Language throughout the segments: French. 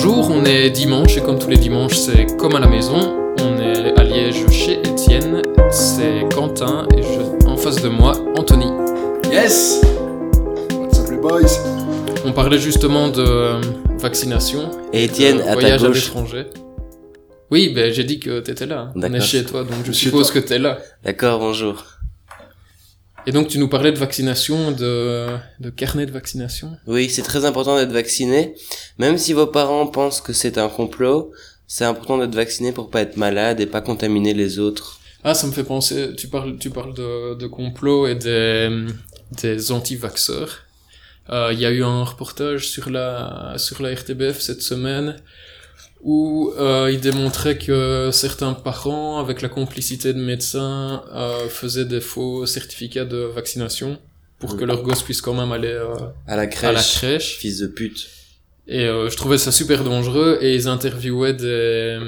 Bonjour, on est dimanche et comme tous les dimanches, c'est comme à la maison. On est à Liège chez Étienne, c'est Quentin et je, en face de moi, Anthony. Yes What's up les boys? On parlait justement de euh, vaccination, Et Étienne, de à ta voyage à l'étranger. Oui, ben j'ai dit que t'étais là. On est chez toi, donc je suppose toi. que t'es là. D'accord, bonjour. Et donc tu nous parlais de vaccination, de, de carnet de vaccination. Oui, c'est très important d'être vacciné. Même si vos parents pensent que c'est un complot, c'est important d'être vacciné pour pas être malade et pas contaminer les autres. Ah, ça me fait penser, tu parles, tu parles de, de complot et des, des anti-vaxxeurs. Euh, Il y a eu un reportage sur la, sur la RTBF cette semaine où euh, il démontrait que certains parents, avec la complicité de médecins, euh, faisaient des faux certificats de vaccination pour que leur gosse puisse quand même aller euh, À la à crèche. la crèche. Fils de pute. Et euh, je trouvais ça super dangereux et ils interviewaient des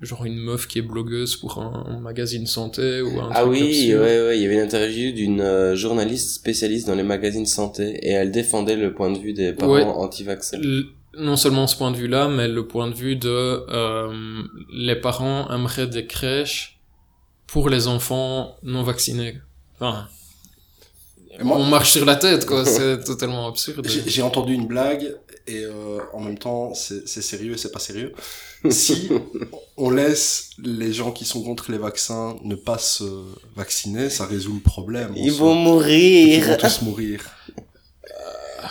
genre une meuf qui est blogueuse pour un, magazine santé ou un Ah truc oui, ouais, ouais, il y avait une interview d'une euh, journaliste spécialiste dans les magazines santé et elle défendait le point de vue des parents Ouais. anti-vaccins. Non seulement ce point de vue-là, mais le point de vue de euh, les parents aimeraient des crèches pour les enfants non vaccinés. Enfin, moi- on marche sur la tête, quoi. C'est totalement absurde. J'ai j'ai entendu une blague et euh, en même temps c'est c'est sérieux et c'est pas sérieux. Si on laisse les gens qui sont contre les vaccins ne pas se vacciner, ça résout le problème. Ils vont Ils vont mourir. tous mourir.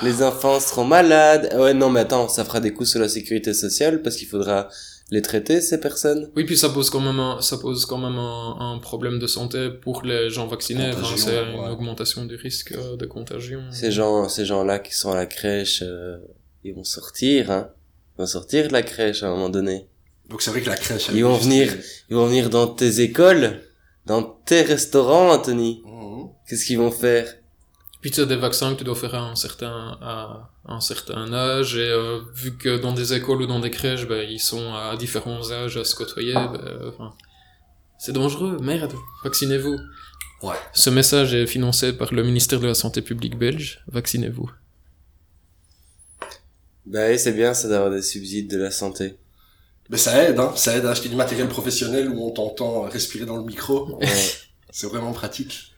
Les enfants seront malades. Ouais, non, mais attends, ça fera des coups sur la sécurité sociale parce qu'il faudra les traiter, ces personnes. Oui, puis ça pose quand même un, ça pose quand même un, un problème de santé pour les gens vaccinés. Enfin, c'est ouais. une augmentation du risque euh, de contagion. Ces gens, ces gens-là qui sont à la crèche, euh, ils vont sortir, hein. Ils vont sortir de la crèche à un moment donné. Donc c'est vrai que la crèche... elle Ils vont venir. Ils vont venir dans tes écoles, dans tes restaurants, Anthony. Mhm. Qu'est-ce qu'ils vont faire? Puis tu as des vaccins que tu dois faire à un certain, à un certain âge, et euh, vu que dans des écoles ou dans des crèches, ben, ils sont à différents âges à se côtoyer, ben, enfin, c'est dangereux, merde, vaccinez-vous. Ouais. Ce message est financé par le ministère de la Santé publique belge, vaccinez-vous. Bah oui, c'est bien ça d'avoir des subsides de la santé. Mais ça aide, hein. Ça aide à acheter du matériel professionnel où on t'entend respirer dans le micro. Ouais. C'est vraiment pratique.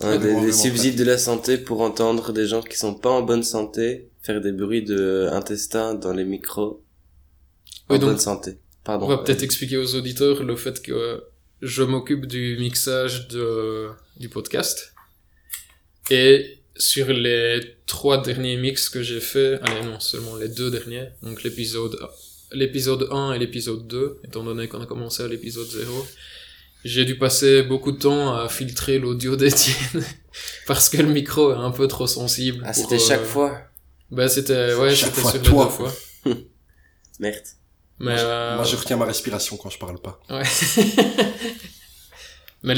Hein, Ouais, des, des subsides de la santé pour entendre des gens qui sont pas en bonne santé faire des bruits de intestin dans les micros. En Oui, donc- bonne santé. Pardon. On va peut-être expliquer aux auditeurs le fait que je m'occupe du mixage de, du podcast. Et sur les trois derniers mix que j'ai fait, allez non, seulement les deux derniers, donc l'épisode, l'épisode 1 et l'épisode 2, étant donné qu'on a commencé à l'épisode 0, j'ai dû passer beaucoup de temps à filtrer l'audio d'Étienne, parce que le micro est un peu trop sensible. Ah, c'était chaque euh, fois. Bah c'était, ouais, Chaque c'était fois sur toi. les deux fois. Merde. Mais, euh, Moi je retiens ma respiration quand je parle pas. Ouais. Mais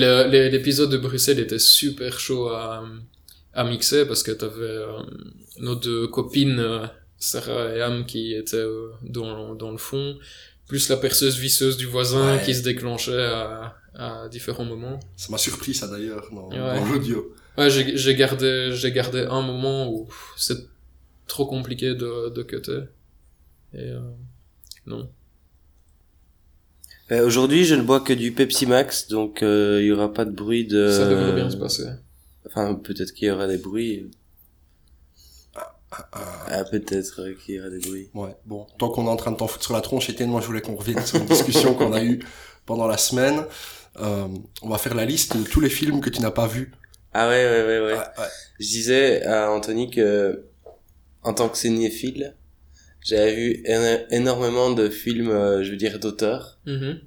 l'épisode de Bruxelles était super chaud à, à mixer parce que t'avais euh, nos deux copines, euh, Sarah et Am, qui étaient euh, dans, dans le fond, plus la perceuse visseuse du voisin Ouais. qui se déclenchait à, à différents moments. Ça m'a surpris ça d'ailleurs dans, Ouais. dans l'audio. Ouais, j'ai j'ai gardé, j'ai gardé un moment où c'est trop compliqué de, de cutter. Et euh, non. Euh, Aujourd'hui, je ne bois que du Pepsi Max, donc euh, il y aura pas de bruit de. Ça devrait bien se passer. Enfin, peut-être qu'il y aura des bruits. Ah, Ah, peut-être euh, qu'il y aura des bruits. Ouais, bon, tant qu'on est en train de t'en foutre sur la tronche, Étienne, moi je voulais qu'on revienne sur une discussion qu'on a eue pendant la semaine. Euh, on va faire la liste de tous les films que tu n'as pas vus. Ah ouais, ouais, ouais, ouais. Ouais. Je disais à Anthony que, en tant que cinéphile, j'avais vu éno- énormément de films, euh, je veux dire, d'auteurs. Mhm.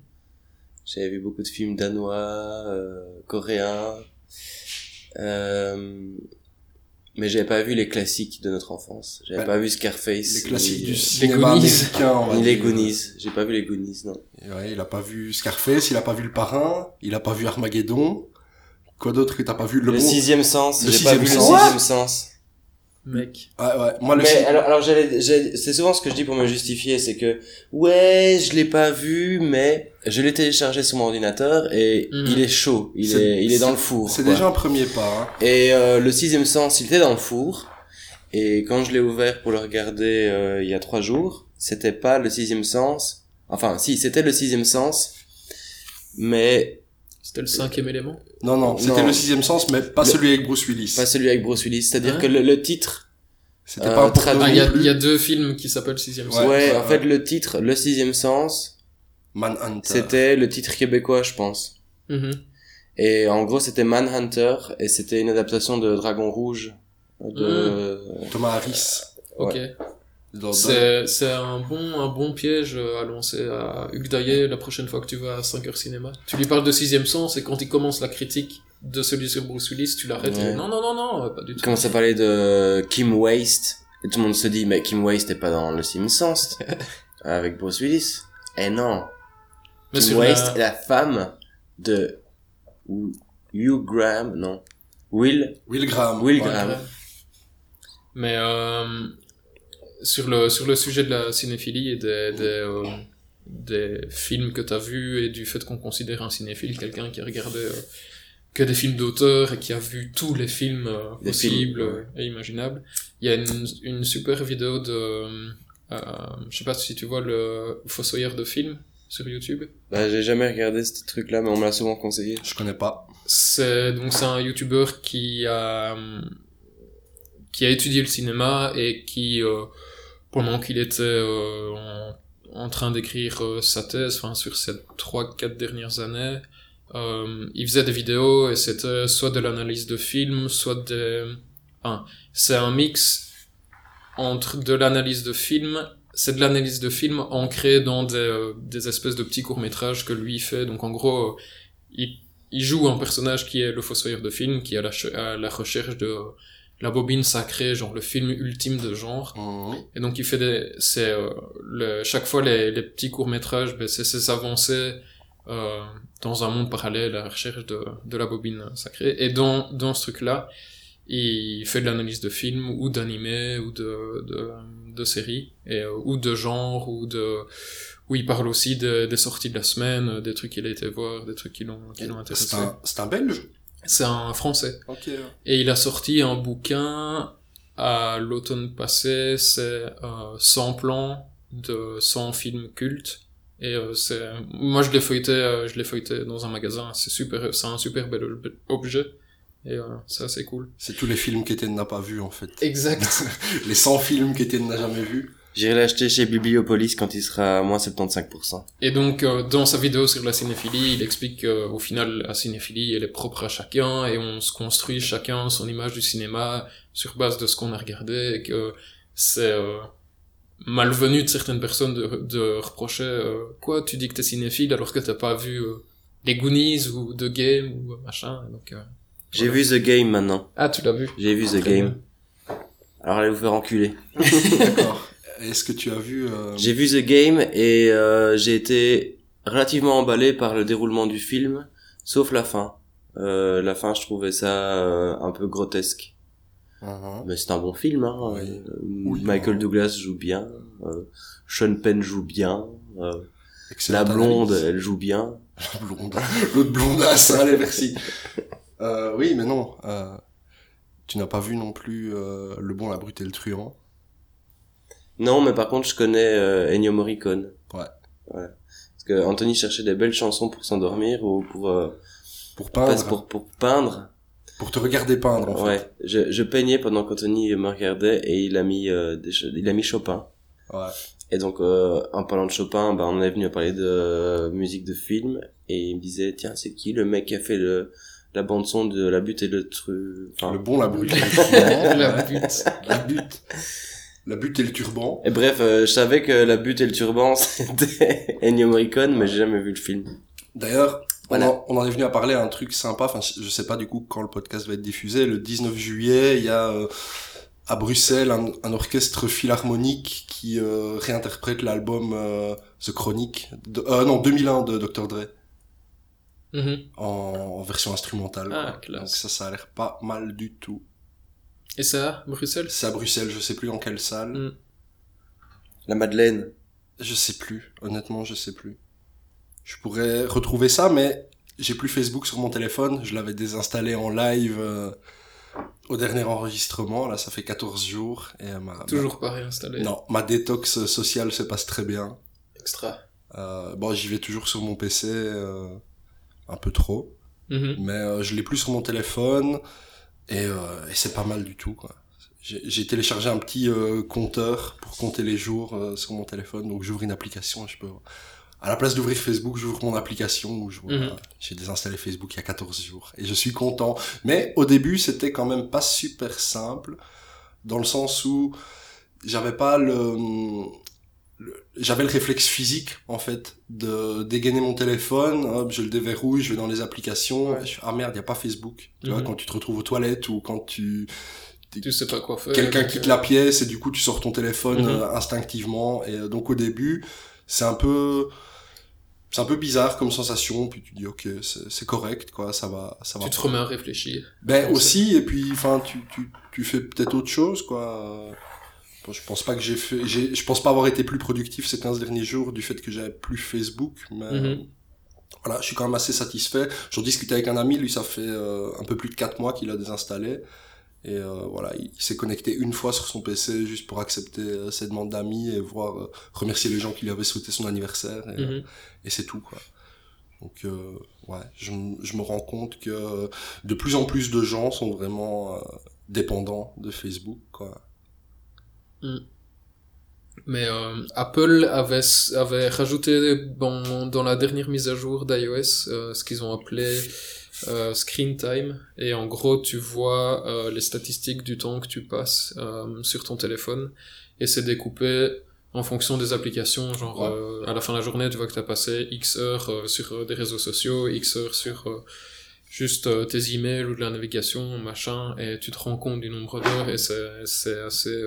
J'avais vu beaucoup de films danois, euh, coréens, euh, mais j'avais pas vu les classiques de notre enfance. J'avais Ouais. pas vu Scarface. Les classiques ni, du cinéma Goonies. va Ni les. Goonies. J'ai pas vu les Goonies, non. Ouais, il a pas vu Scarface, il a pas vu Le Parrain, il a pas vu Armageddon. Quoi d'autre que t'as pas vu? Le, bon... sixième sens. Le J'ai pas vu sens. le sixième sens. Mec. Ouais, ouais. Moi, le Mais alors, alors j'allais, j'allais- c'est souvent ce que je dis pour me justifier, c'est que ouais, je l'ai pas vu, mais je l'ai téléchargé sur mon ordinateur et Mhm. il est chaud, il C'est- est, il est dans le four. C'est déjà un premier pas. Hein. Et euh, le sixième sens, il était dans le four. Et quand je l'ai ouvert pour le regarder euh, il y a trois jours, c'était pas le sixième sens. Enfin, si, c'était le sixième sens, mais C'était le cinquième élément. Non, non, c'était le sixième sens, mais pas Le- celui avec Bruce Willis. pas celui avec Bruce Willis. C'est-à-dire Hein que le, le titre, C'était Euh, pas un traduit- Ah, il y, a- y deux films qui s'appellent Sixième Sens. ouais, ouais, en fait, le titre, le sixième sens, Manhunter. c'était le titre québécois, je pense. Mhm. Et en gros, c'était Manhunter, et c'était une adaptation de Dragon Rouge, de... Thomas Harris. Ok. C'est, c'est un bon, un bon piège à lancer à Hugues Daillet la prochaine fois que tu vas à 5 heures cinéma. Tu lui parles de sixième sens et quand il commence la critique de celui sur Bruce Willis, tu l'arrêtes. Ouais. non, non, non, non, pas du Il tout. commence à parler de Kim Waste, et tout le monde se dit, mais Kim Waste est pas dans le sixième sens, avec Bruce Willis. Eh non, Mais Kim Waste la- est la femme de Hugh Graham, non, Will, Will Graham. Will Ouais. Graham. Mais euh, sur le sur le sujet de la cinéphilie et des des, euh, des films que t'as vus et du fait qu'on considère un cinéphile quelqu'un qui a regardé euh, que des films d'auteur et qui a vu tous les films euh, possibles films, ouais. et imaginables. Il y a une, une super vidéo de euh, je sais pas si tu vois le Fossoyeur de film sur YouTube. Bah, j'ai jamais regardé ce truc-là, mais on me l'a souvent conseillé. Je connais pas. C'est donc c'est un youtubeur qui a qui a étudié le cinéma et qui euh, pendant qu'il était euh, en, en train d'écrire euh, sa thèse, enfin sur ces trois quatre dernières années, il faisait des vidéos et c'était soit de l'analyse de films, soit des enfin, c'est un mix entre de l'analyse de films c'est de l'analyse de films ancrée dans des, euh, des espèces de petits courts-métrages que lui fait. Donc en gros, il, il joue un personnage qui est le fossoyeur de film, qui est à la, à la recherche de la bobine sacrée, genre le film ultime de genre. Mhm. Et donc il fait des, c'est euh, le, chaque fois les, les petits courts métrages, ben, c'est ces avancées euh, dans un monde parallèle à la recherche de, de la bobine sacrée. Et dans dans ce truc-là, il fait de l'analyse de films ou d'animés ou de, de de séries et euh, ou de genre ou de où il parle aussi de- des sorties de la semaine, des trucs qu'il a été voir, des trucs qui l'ont qui l'ont intéressé. C'est un, c'est un Belge C'est un français. Ok. Et il a sorti un bouquin à l'automne passé, c'est euh, 100 plans de 100 films cultes. Et euh, c'est, moi je l'ai feuilleté, euh, je l'ai feuilleté dans un magasin. C'est super, c'est un super bel ob- objet. Et euh, c'est assez cool. C'est tous les films qu'Étienne n'a pas vus, en fait. Exact. Les 100 films qu'Étienne n'a jamais vus. J'irai l'acheter chez Bibliopolis quand il sera à moins 75%. Et donc euh, dans sa vidéo sur la cinéphilie, il explique qu'au final la cinéphilie elle est propre à chacun et on se construit chacun son image du cinéma sur base de ce qu'on a regardé et que c'est euh, malvenu de certaines personnes de, de reprocher euh, quoi tu dis que t'es cinéphile alors que t'as pas vu euh, les Goonies ou The Game ou machin donc euh, J'ai Voilà. vu The Game maintenant. ah tu l'as vu J'ai vu The Très Game. Alors allez vous faire enculer. D'accord. Est-ce que tu as vu... euh, J'ai vu The Game et euh, j'ai été relativement emballé par le déroulement du film, sauf la fin. Euh, la fin, je trouvais ça euh, un peu grotesque. mhm. Mais c'est un bon film. Hein. Oui. Euh, Oui. Michael Douglas joue bien. Euh, Sean Penn joue bien. la blonde, analyse. elle joue bien. La blonde. L'autre blondasse, allez, merci. Euh, oui, mais non. euh, tu n'as pas vu non plus euh, Le Bon, la Brute et le Truand. Non, mais par contre, je connais euh, Ennio Morricone. Ouais. Voilà. Parce que Anthony cherchait des belles chansons pour s'endormir ou pour, euh, Pour peindre. pour, pour peindre. Pour te regarder peindre, en fait. Ouais. Je, je peignais pendant qu'Anthony me regardait et il a mis, euh, des, il a mis Chopin. Ouais. Et donc, euh, en parlant de Chopin, bah, on est venu à parler de euh, musique de film et il me disait, tiens, c'est qui le mec qui a fait le, la bande son de La Butte et le Tru... Enfin, Le Bon, la Brute la ouais. butte La butte. La butte et le turban. Et bref, euh, je savais que La Butte et le Turban, c'était Ennio Morricone, mais j'ai jamais vu le film. D'ailleurs, Voilà. on, en, on en est venu à parler à un truc sympa. Enfin, je sais pas du coup quand le podcast va être diffusé. Le 19 juillet, il y a euh, à Bruxelles un, un orchestre philharmonique qui euh, réinterprète l'album euh, The Chronic, de, euh, non 2001 de Dr Dre Mhm. en, en version instrumentale. Ah. Donc ça, ça a l'air pas mal du tout. Et ça Bruxelles C'est à Bruxelles, je sais plus dans quelle salle. Mm. La Madeleine. Je sais plus, honnêtement, je sais plus. Je pourrais retrouver ça, mais j'ai plus Facebook sur mon téléphone. Je l'avais désinstallé en live. euh, au dernier enregistrement, là, ça fait 14 jours. Et ma, Toujours pas réinstallé. Non, ma détox sociale se passe très bien. Extra. Euh, bon, j'y vais toujours sur mon PC, euh, un peu trop. Mhm. Mais euh, je l'ai plus sur mon téléphone. Et, euh, et c'est pas mal du tout, quoi. J'ai téléchargé un petit euh, compteur pour compter les jours euh, sur mon téléphone. Donc j'ouvre une application et je peux... À la place d'ouvrir Facebook, j'ouvre mon application où. Mhm. J'ai désinstallé Facebook il y a 14 jours. Et je suis content. Mais au début, c'était quand même pas super simple. Dans le sens où j'avais pas le... J'avais le réflexe physique, en fait, de dégainer mon téléphone, hop, je le déverrouille, je vais dans les applications, Ouais. et je fais, ah merde, il y a pas Facebook. Tu vois, Mhm. quand tu te retrouves aux toilettes ou quand tu, Tu sais pas quoi faire. quelqu'un donc, quitte euh, la pièce et du coup tu sors ton téléphone Mhm. euh, instinctivement et euh, donc au début c'est un peu c'est un peu bizarre comme sensation puis tu dis ok c'est correct quoi ça va ça va Tu te remets à réfléchir. ben aussi et puis enfin tu tu tu fais peut-être autre chose quoi je pense pas que j'ai fait je pense pas avoir été plus productif ces 15 derniers jours du fait que j'avais plus Facebook mais Mhm. voilà je suis quand même assez satisfait j'en discutais avec un ami lui ça fait euh, un peu plus de 4 mois qu'il a désinstallé et euh, voilà, il, il s'est connecté une fois sur son PC juste pour accepter euh, ses demandes d'amis et voir euh, remercier les gens qui lui avaient souhaité son anniversaire et, Mhm. et c'est tout quoi. Donc ouais, je, je me rends compte que de plus en plus de gens sont vraiment dépendants de Facebook quoi. Mais euh, Apple avait, avait rajouté dans, dans la dernière mise à jour d'iOS euh, ce qu'ils ont appelé euh, Screen Time. Et en gros, tu vois euh, les statistiques du temps que tu passes euh, sur ton téléphone. Et c'est découpé en fonction des applications. Genre, Ouais. euh, à la fin de la journée, tu vois que tu as passé X heures sur des réseaux sociaux, X heures sur euh, juste tes emails ou de la navigation, machin. Et tu te rends compte du nombre d'heures et c'est c'est assez...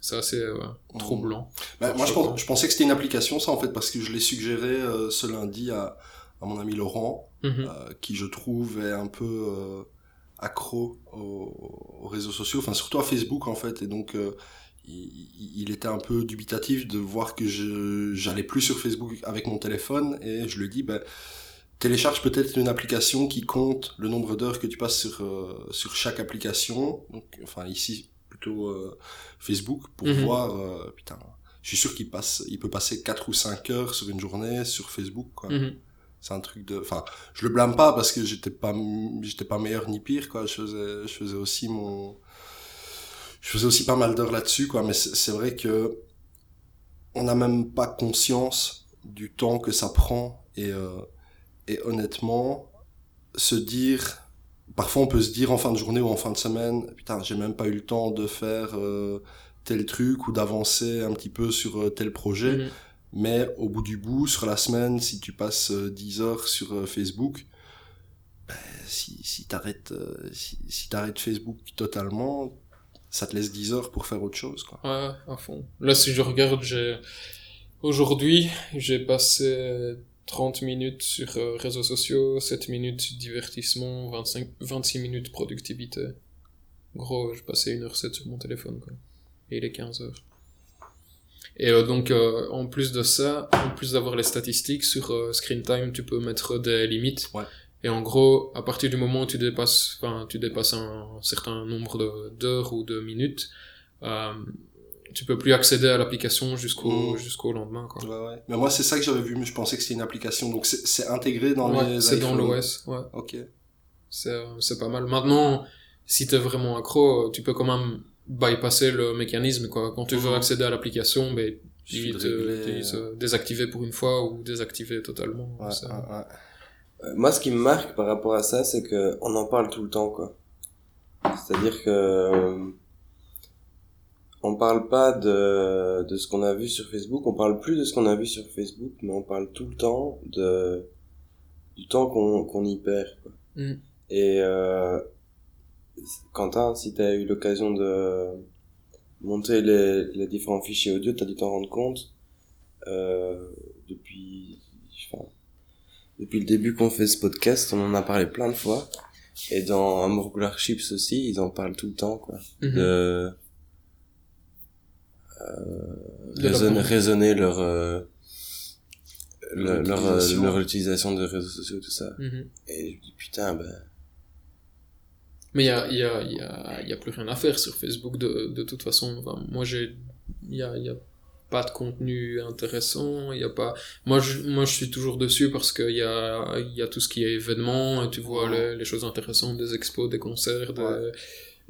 c'est assez euh, troublant. Bah, moi je, Choquant. pense- je pensais que c'était une application ça en fait parce que je l'ai suggéré euh, ce lundi à, à mon ami Laurent Mhm. euh, qui je trouve est un peu euh, accro aux, aux réseaux sociaux, enfin surtout à Facebook en fait, et donc il, il était un peu dubitatif de voir que je j'allais plus sur Facebook avec mon téléphone, et je lui dis ben télécharge peut-être une application qui compte le nombre d'heures que tu passes sur euh, sur chaque application, donc enfin ici plutôt euh, Facebook pour Mhm. voir euh, putain. Je suis sûr qu'il passe, il peut passer 4 ou 5 heures sur une journée sur Facebook, quoi. Mhm. C'est un truc de, enfin, je le blâme pas parce que j'étais pas, j'étais pas meilleur ni pire, quoi. Je faisais, je faisais aussi mon, je faisais aussi pas mal d'heures là-dessus, quoi. Mais c'est c'est vrai que on n'a même pas conscience du temps que ça prend et, euh, et honnêtement, se dire, parfois on peut se dire en fin de journée ou en fin de semaine, putain, j'ai même pas eu le temps de faire euh, tel truc ou d'avancer un petit peu sur euh, tel projet. Mhm. Mais au bout du bout, sur la semaine, si tu passes euh, 10 heures sur euh, Facebook, ben, si, si t'arrêtes euh, si, si t'arrêtes Facebook totalement, ça te laisse 10 heures pour faire autre chose. Quoi. Ouais, à fond. Là, si je regarde, j'ai... Aujourd'hui, j'ai passé 30 minutes sur euh, réseaux sociaux, 7 minutes divertissement, 25, 26 minutes productivité. Gros, j'ai passé 1h07 sur mon téléphone, quoi. Et il est 15 heures. Et euh, donc, euh, en plus de ça, en plus d'avoir les statistiques sur euh, Screen Time, tu peux mettre des limites. Ouais. Et en gros, à partir du moment où tu dépasses, tu dépasses un certain nombre de- d'heures ou de minutes, tu peux plus accéder à l'application jusqu'au Mm. jusqu'au lendemain, quoi. Ouais, ouais. Mais moi, c'est ça que j'avais vu, mais je pensais que c'était une application. Donc, c'est c'est intégré dans Ouais, les c'est dans l'OS, ouais. Ok. C'est, euh, c'est pas mal. Maintenant, si t'es vraiment accro, tu peux quand même bypasser le mécanisme, quoi. Quand tu veux Mhm. accéder à l'application, ben, Suffit il de te, désactiver pour une fois ou désactiver totalement. Ouais, ouais. Euh, Moi, ce qui me marque par rapport à ça, c'est que on en parle tout le temps, quoi. C'est-à-dire que euh, on parle pas de de ce qu'on a vu sur Facebook, on parle plus de ce qu'on a vu sur Facebook, mais on parle tout le temps de du temps qu'on qu'on y perd. Quoi. Mm. Et euh, Quentin, si t'as eu l'occasion de monter les, les différents fichiers audio, t'as dû t'en rendre compte euh, depuis. Enfin, depuis le début qu'on fait ce podcast, on en a parlé plein de fois. Et dans Amour Chips aussi, ils en parlent tout le temps, quoi. De la raisonner, leur, euh, le- leur, euh, L'utilisation. leur utilisation de réseaux sociaux, tout ça. Mhm. Et je me dis, putain, ben, Mais il y a, il y, a, il y, a, y a plus rien à faire sur Facebook de, de toute façon. Enfin, moi, j'ai, il y a, y a pas de contenu intéressant. Il y a pas. Moi, je, moi, je suis toujours dessus parce qu'il y a, il y a tout ce qui est événements. Et tu vois les, les choses intéressantes des expos, des concerts, des, Ouais.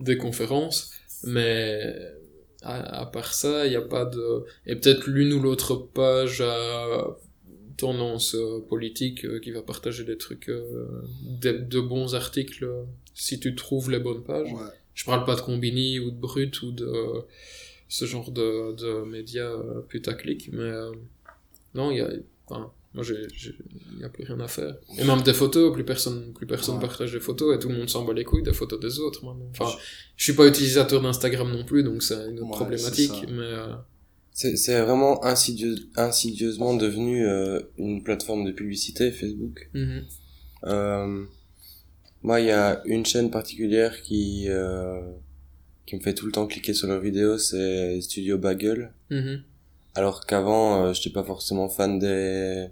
des conférences. Mais à, à part ça, il n'y a pas de. Et peut-être l'une ou l'autre page à tendance euh, politique euh, qui va partager des trucs, euh, de, de bons articles si tu trouves les bonnes pages. Ouais. Je parle pas de Combini ou de Brut ou de ce genre de, de médias putaclic, mais euh, non, il y a, enfin, moi il y a plus rien à faire. Et même des photos, plus personne, plus personne Ouais. partage des photos et tout le monde s'en bat les couilles des photos des autres. maintenant. Enfin, je suis pas utilisateur d'Instagram non plus, donc c'est une autre Ouais, problématique, mais euh, C'est vraiment insidieusement devenu euh, une plateforme de publicité, Facebook. mhm, Euh, moi, il y a une chaîne particulière qui euh, qui me fait tout le temps cliquer sur leurs vidéos, c'est Studio Bagel. mhm, Alors qu'avant, euh, j'étais pas forcément fan des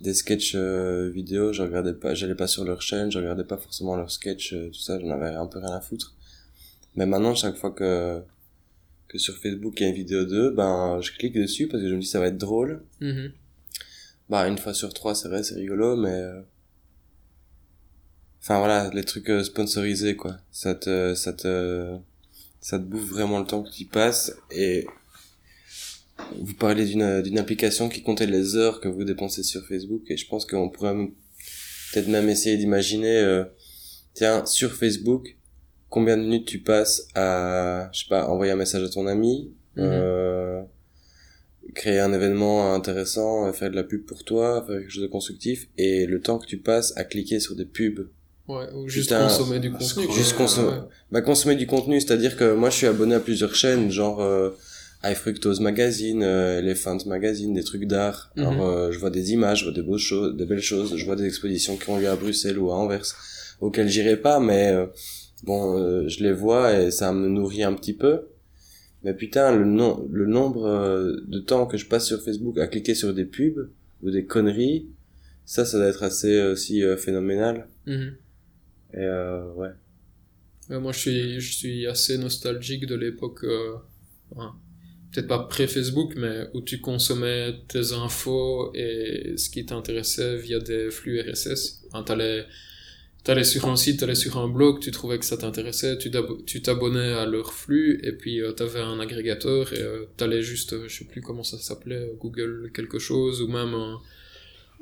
des sketchs euh, vidéo, je regardais pas, j'allais pas sur leur chaîne, je regardais pas forcément leurs sketchs, euh, tout ça, j'en avais un peu rien à foutre. Mais maintenant, chaque fois que que sur Facebook il y a une vidéo d'eux, ben je clique dessus parce que je me dis ça va être drôle. mhm. Bah une fois sur trois, c'est vrai, c'est rigolo, mais euh, enfin voilà, les trucs euh, sponsorisés quoi, ça te ça te ça te bouffe vraiment le temps que tu y passes et vous parlez d'une d'une application qui comptait les heures que vous dépensez sur Facebook et je pense qu'on pourrait peut-être même essayer d'imaginer euh, tiens sur Facebook combien de minutes tu passes à je sais pas envoyer un message à ton ami Mhm. euh, créer un événement intéressant euh, faire de la pub pour toi faire quelque chose de constructif et le temps que tu passes à cliquer sur des pubs Ouais, ou juste Putain, consommer du contenu. Juste consommer. Ouais. bah consommer du contenu c'est à dire que moi je suis abonné à plusieurs chaînes genre euh, iFructose Magazine euh, Elephant Magazine des trucs d'art Mhm. alors euh, je vois des images je vois des beaux choses des belles choses je vois des expositions qui ont lieu à Bruxelles ou à Anvers auxquelles j'irai pas mais euh, bon euh, je les vois et ça me nourrit un petit peu mais putain le nom le nombre euh, de temps que je passe sur Facebook à cliquer sur des pubs ou des conneries ça ça doit être assez euh, aussi phénoménal Mhm. et euh, ouais Ouais, moi, je suis, je suis assez nostalgique de l'époque, euh, enfin, peut-être pas pré-Facebook, mais où tu consommais tes infos et ce qui t'intéressait via des flux RSS. Enfin, t'allais, t'allais sur un site, t'allais sur un blog, tu trouvais que ça t'intéressait, tu t'abonnais à leur flux, et puis euh, t'avais un agrégateur, et euh, t'allais juste, euh, je sais plus comment ça s'appelait, Google quelque chose, ou même un,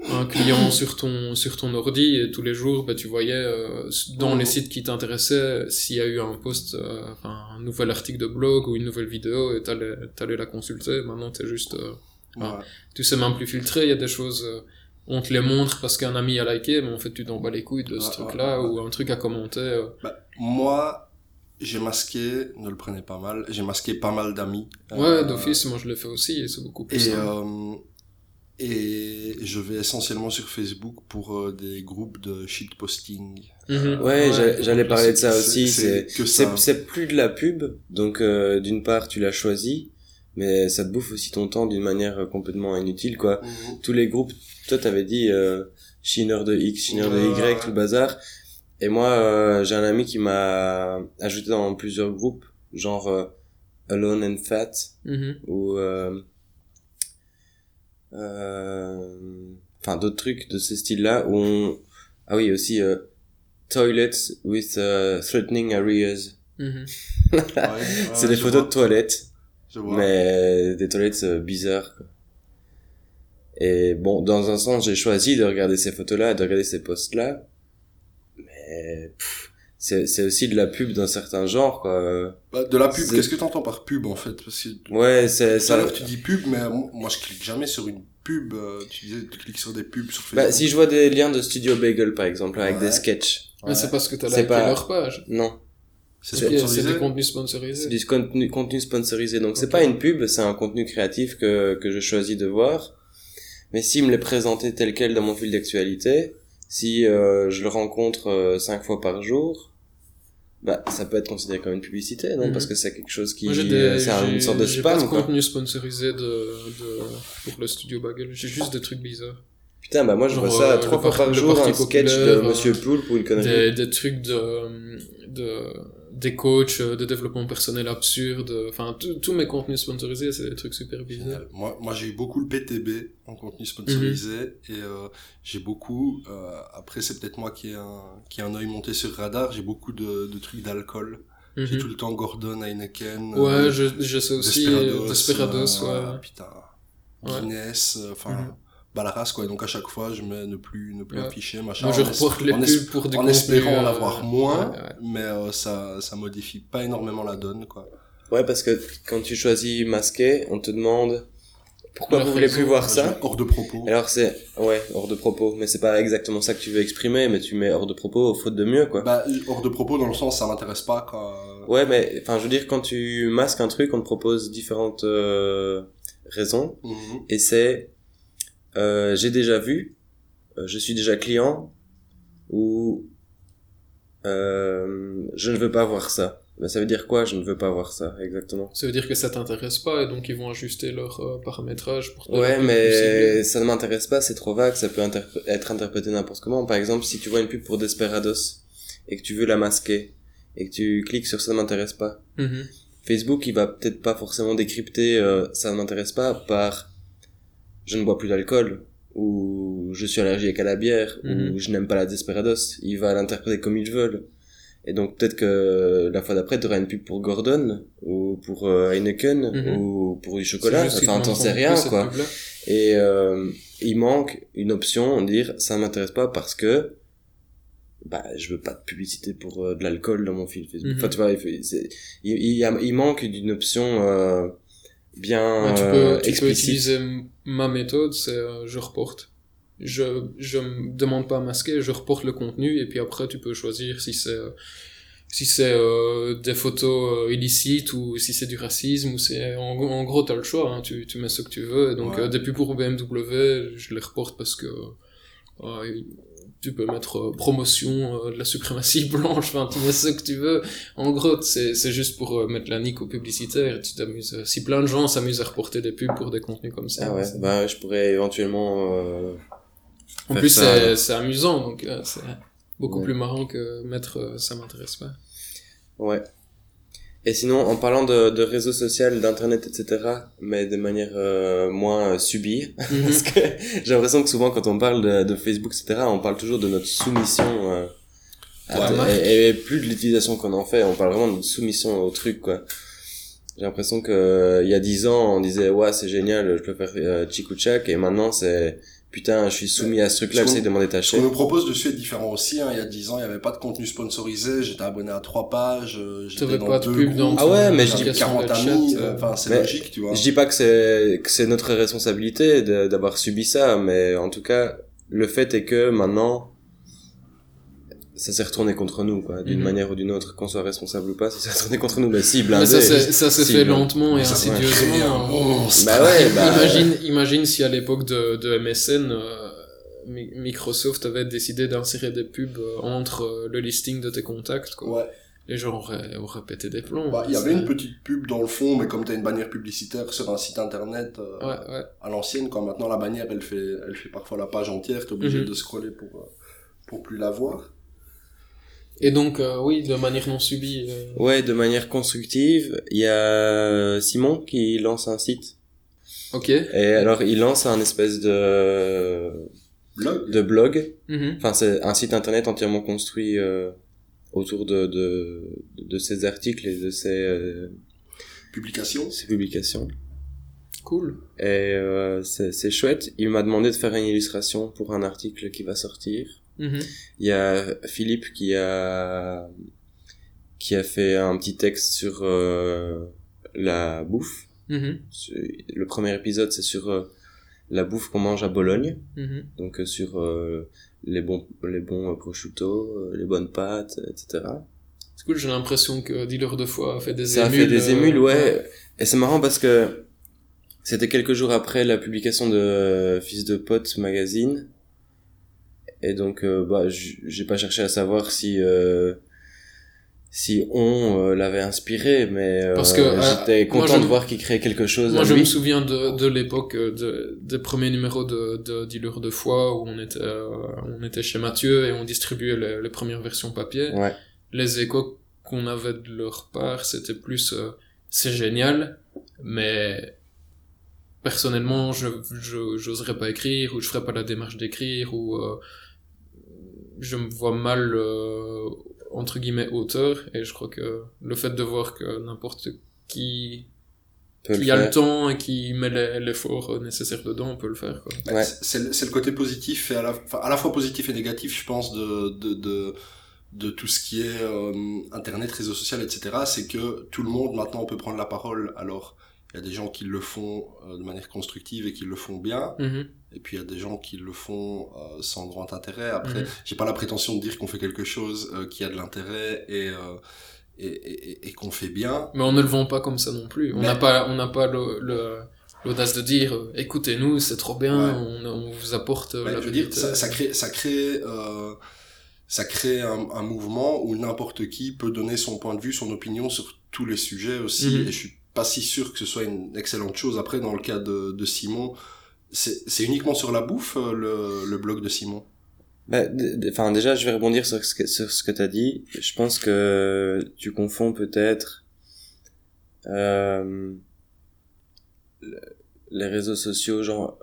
un client sur ton sur ton ordi et tous les jours bah, tu voyais euh, dans les sites qui t'intéressaient s'il y a eu un post euh, un nouvel article de blog ou une nouvelle vidéo et t'allais t'allais la consulter maintenant t'es juste euh. Ouais. tu sais même plus filtrer il y a des choses euh, on te les montre parce qu'un ami a liké mais en fait tu t'en bats les couilles de ce Ouais, truc là ouais, ou un truc à commenter. Bah, moi, j'ai masqué, ne le prenez pas mal, j'ai masqué pas mal d'amis. ouais d'office moi je le fais aussi et c'est beaucoup plus Et, et je vais essentiellement sur Facebook pour euh, des groupes de shitposting. Mhm. Ouais, j'a- j'allais parler de ça aussi. c'est plus de la pub, donc euh, d'une part tu l'as choisi, mais ça te bouffe aussi ton temps d'une manière complètement inutile quoi. Mhm. Tous les groupes, toi t'avais dit euh, Shiner de X, Shiner de. Y, tout le bazar. Et moi euh, j'ai un ami qui m'a ajouté dans plusieurs groupes, genre euh, Alone and Fat Mhm. ou enfin d'autres trucs de ce style-là où on ah oui aussi euh, toilets with uh, threatening areas Mhm. Ouais, ouais, c'est ouais, des photos vois, de toilettes je vois. mais des toilettes euh, bizarres quoi. et bon dans un sens j'ai choisi de regarder ces photos là de regarder ces posts là mais pff, c'est c'est aussi de la pub d'un certain genre quoi Bah, de la pub, qu'est-ce que t'entends par pub en fait? Parce que ouais c'est ça tu dis pub, mais moi je clique jamais sur une pub. euh, Tu disais tu cliques sur des pubs sur Facebook. bah si je vois des liens de Studio Bagel par exemple avec Ouais. des sketchs mais c'est parce que t'as C'est liké pas- leur page non c'est c'est c'est sponsorisé. des contenus C'est sponsorisés du contenu, contenu sponsorisé. Donc c'est pas une pub, c'est un contenu créatif que, que je choisis de voir. Mais s'il me l'est présenté tel quel dans mon fil d'actualité, si euh, je le rencontre euh, cinq fois par jour, bah ça peut être considéré comme une publicité, non? Mhm. Parce que c'est quelque chose qui... Euh, c'est une sorte de j'ai pas spam, de contenu sponsorisé de, de, pour le studio Bagel. J'ai juste des trucs bizarres. Putain, bah moi je vois ça euh, trois fois par- jour, un sketch de Monsieur Poulpe ou une connerie. des, des trucs de, de, des coachs euh, de développement personnel absurdes. Enfin, tous mes contenus sponsorisés, c'est des trucs super bizarres. Moi, moi j'ai eu beaucoup le PTB en contenu sponsorisé et euh, j'ai beaucoup. euh, après, c'est peut-être moi qui ai un qui ai un œil monté sur radar. J'ai beaucoup de, de trucs d'alcool. J'ai Mhm. tout le temps Gordon, Heineken. Ouais, euh, je, je sais aussi, euh, Desperados, euh, ouais. Putain. Guinness, euh, enfin. Mhm. Bah la race quoi, donc à chaque fois je mets ne plus ne plus Ouais. afficher machin. Moi, je reporte les pubs pour du en espérant en euh, avoir moins, ouais, ouais. mais euh, ça ça modifie pas énormément la donne quoi. Ouais, parce que quand tu choisis masqué, on te demande pourquoi vous voulez plus voir ça. hors de propos. Alors c'est, ouais, hors de propos, mais c'est pas exactement ça que tu veux exprimer, mais tu mets hors de propos faute de mieux, quoi. Bah hors de propos dans le sens ça m'intéresse pas quoi. Ouais, mais enfin, je veux dire, quand tu masques un truc, on te propose différentes euh, raisons, Mhm. et c'est euh, j'ai déjà vu, euh, je suis déjà client, ou euh, je ne veux pas voir ça. Mais ça veut dire quoi Je ne veux pas voir ça, exactement? Ça veut dire que ça t'intéresse pas et donc ils vont ajuster leur euh, paramétrage pour te Ouais, mais ça ne m'intéresse pas, c'est trop vague, ça peut interpr- être interprété n'importe comment. Par exemple, si tu vois une pub pour Desperados et que tu veux la masquer et que tu cliques sur ça ne m'intéresse pas, Mhm. Facebook il va peut-être pas forcément décrypter euh, ça ne m'intéresse pas par je ne bois plus d'alcool ou je suis allergique à la bière Mhm. ou je n'aime pas la Desperados. Il va l'interpréter comme il veut. Et donc peut-être que la fois d'après tu auras une pub pour Gordon ou pour euh, Heineken Mhm. ou pour du chocolat. Enfin te t'en sais rien quoi. Et euh, il manque une option, dire ça m'intéresse pas parce que bah je veux pas de publicité pour euh, de l'alcool dans mon fil Facebook. Mhm. Enfin tu vois, il, faut- c'est- il, il, y a- il manque d'une option euh, bien Ouais, tu euh, peux, tu peux explicite. utiliser ma méthode, c'est euh, je reporte. Je je me demande pas à masquer, je reporte le contenu et puis après tu peux choisir si c'est euh, si c'est euh, des photos euh, illicites ou si c'est du racisme ou c'est en, en gros t'as le choix, hein, tu tu mets ce que tu veux. Et donc Ouais. euh, depuis pour BMW, je les reporte parce que euh, tu peux mettre euh, promotion euh, de la suprématie blanche, enfin tu mets ce que tu veux. En gros, c'est c'est juste pour euh, mettre la nique aux publicitaires. et Tu t'amuses. Si plein de gens s'amusent à reporter des pubs pour des contenus comme ça. Ah ouais, c'est- bah je pourrais éventuellement euh, en plus, ça, c'est c'est amusant, donc euh, c'est beaucoup Ouais. plus marrant que mettre ça m'intéresse pas. ouais. Et sinon, en parlant de, de réseaux sociaux, d'internet, etc., mais de manière euh, moins euh, subie, Parce que j'ai l'impression que souvent quand on parle de, de Facebook, etc., on parle toujours de notre soumission euh, à- Ouais, et, et plus de l'utilisation qu'on en fait, on parle vraiment de soumission au truc, quoi. J'ai l'impression que euh, il y a dix ans, on disait ouais c'est génial, je peux faire euh, ou et maintenant c'est putain, je suis soumis à ce truc-là, Ce j'essaie de m'en Ce détacher. qu'on nous propose dessus est différent aussi. Hein. Il y a 10 ans, il n'y avait pas de contenu sponsorisé. J'étais abonné à trois pages. euh, J'étais T'avais dans pas de deux pub dans groupes, Ah ouais, mais je dis- 40 sur le amis. Enfin, c'est logique, tu vois. Je dis pas que c'est que c'est notre responsabilité de- d'avoir subi ça, mais en tout cas, le fait est que maintenant, ça s'est retourné contre nous, quoi, d'une Mhm. manière ou d'une autre, qu'on soit responsable ou pas, ça s'est retourné contre nous, la cible. Mais ça, s'est Si, fait lentement et Ça, insidieusement. un monstre. Bah ouais, bah. imagine, imagine si à l'époque de, de MSN, euh, Mi- Microsoft avait décidé d'insérer des pubs euh, entre euh, le listing de tes contacts, quoi. Ouais. Les gens auraient, auraient pété des plombs. Bah, il y avait une petite pub dans le fond, mais comme t'as une bannière publicitaire sur un site internet euh, Ouais, ouais. à l'ancienne, quand maintenant la bannière elle fait, elle fait parfois la page entière, t'es obligé Mhm. de scroller pour, pour plus la voir. Et donc, euh, oui, de manière non subie. euh, Ouais, de manière constructive, il y a Simon qui lance un site. Ok. Et alors, il lance un espèce de, Blog. de blog. Mhm. Enfin, c'est un site internet entièrement construit euh, autour de, de, de ses articles et de ses, euh, Publication. ses publications. Cool. Et euh, c'est chouette. Il m'a demandé de faire une illustration pour un article qui va sortir. Mhm. Il y a Philippe qui a qui a fait un petit texte sur euh, la bouffe. Mhm. C'est- Le premier épisode, c'est sur euh, la bouffe qu'on mange à Bologne. Mhm. Donc euh, sur les bons les bons prosciutto, les bonnes pâtes, etc. C'est cool, j'ai l'impression que Dealer de foi a fait des Ça a émules. fait des émules, ouais. Et c'est marrant parce que c'était quelques jours après la publication de Fils de pote magazine. Et donc, euh, bah, j'ai pas cherché à savoir si euh, si on euh, l'avait inspiré, mais euh, Parce que, euh, j'étais moi, content je de voir qu'il créait quelque chose Moi, à je lui. me souviens de, de l'époque de, des premiers numéros de, de Dealer de foi où on était, on était chez Mathieu et on distribuait les, les premières versions papier. Ouais. Les échos qu'on avait de leur part, c'était plus, c'est génial, mais personnellement, je, je, j'oserais pas écrire ou je ferais pas la démarche d'écrire ou, euh, je me vois mal, euh, entre guillemets, auteur et je crois que le fait de voir que n'importe qui le qui a faire. le temps et qui met l'effort nécessaire dedans, on peut le faire. Quoi. Bah, Ouais. c'est- C'est le, côté positif et à la, enfin, à la fois positif et négatif, je pense, de, de, de, de tout ce qui est euh, Internet, réseaux sociaux, etc. C'est que tout le monde maintenant peut prendre la parole. Alors, il y a des gens qui le font euh, de manière constructive et qui le font bien. Mhm, Et puis il y a des gens qui le font euh, sans grand intérêt. Après, Mhm. j'ai pas la prétention de dire qu'on fait quelque chose euh, qui a de l'intérêt et, euh, et, et, et- et qu'on fait bien. Mais on ne le vend pas comme ça non plus. On n'a pas, on n'a pas le, le- l'audace de dire, écoutez-nous, c'est trop bien, Ouais. on, on vous apporte la je veux dire, vérité. ça, ça crée, ça crée, euh, ça crée un, un mouvement où n'importe qui peut donner son point de vue, son opinion sur tous les sujets aussi. Mhm. Et je suis pas si sûr que ce soit une excellente chose. Après, dans le cas de, de Simon, c'est uniquement sur la bouffe euh, le, le blog de Simon? Bah, enfin, déjà, je vais rebondir sur ce que, sur ce que t'as dit. Je pense que tu confonds peut-être, euh, le- les réseaux sociaux, genre,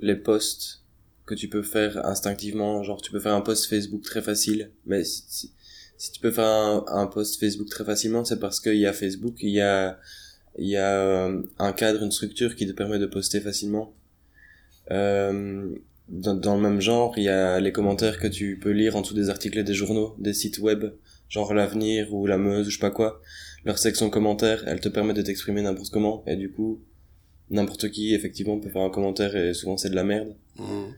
les posts que tu peux faire instinctivement, genre, tu peux faire un post Facebook très facile, mais si, si, si tu peux faire un, un post Facebook très facilement, c'est parce qu'il y a Facebook, il y a, il y a euh, un cadre, une structure qui te permet de poster facilement. Euh, dans, dans le même genre, il y a les commentaires que tu peux lire en dessous des articles des journaux, des sites web, genre l'Avenir ou la Meuse ou je sais pas quoi. Leur section commentaires, elle te permet de t'exprimer n'importe comment, et du coup, n'importe qui, effectivement, peut faire un commentaire, et souvent c'est de la merde. Mhm.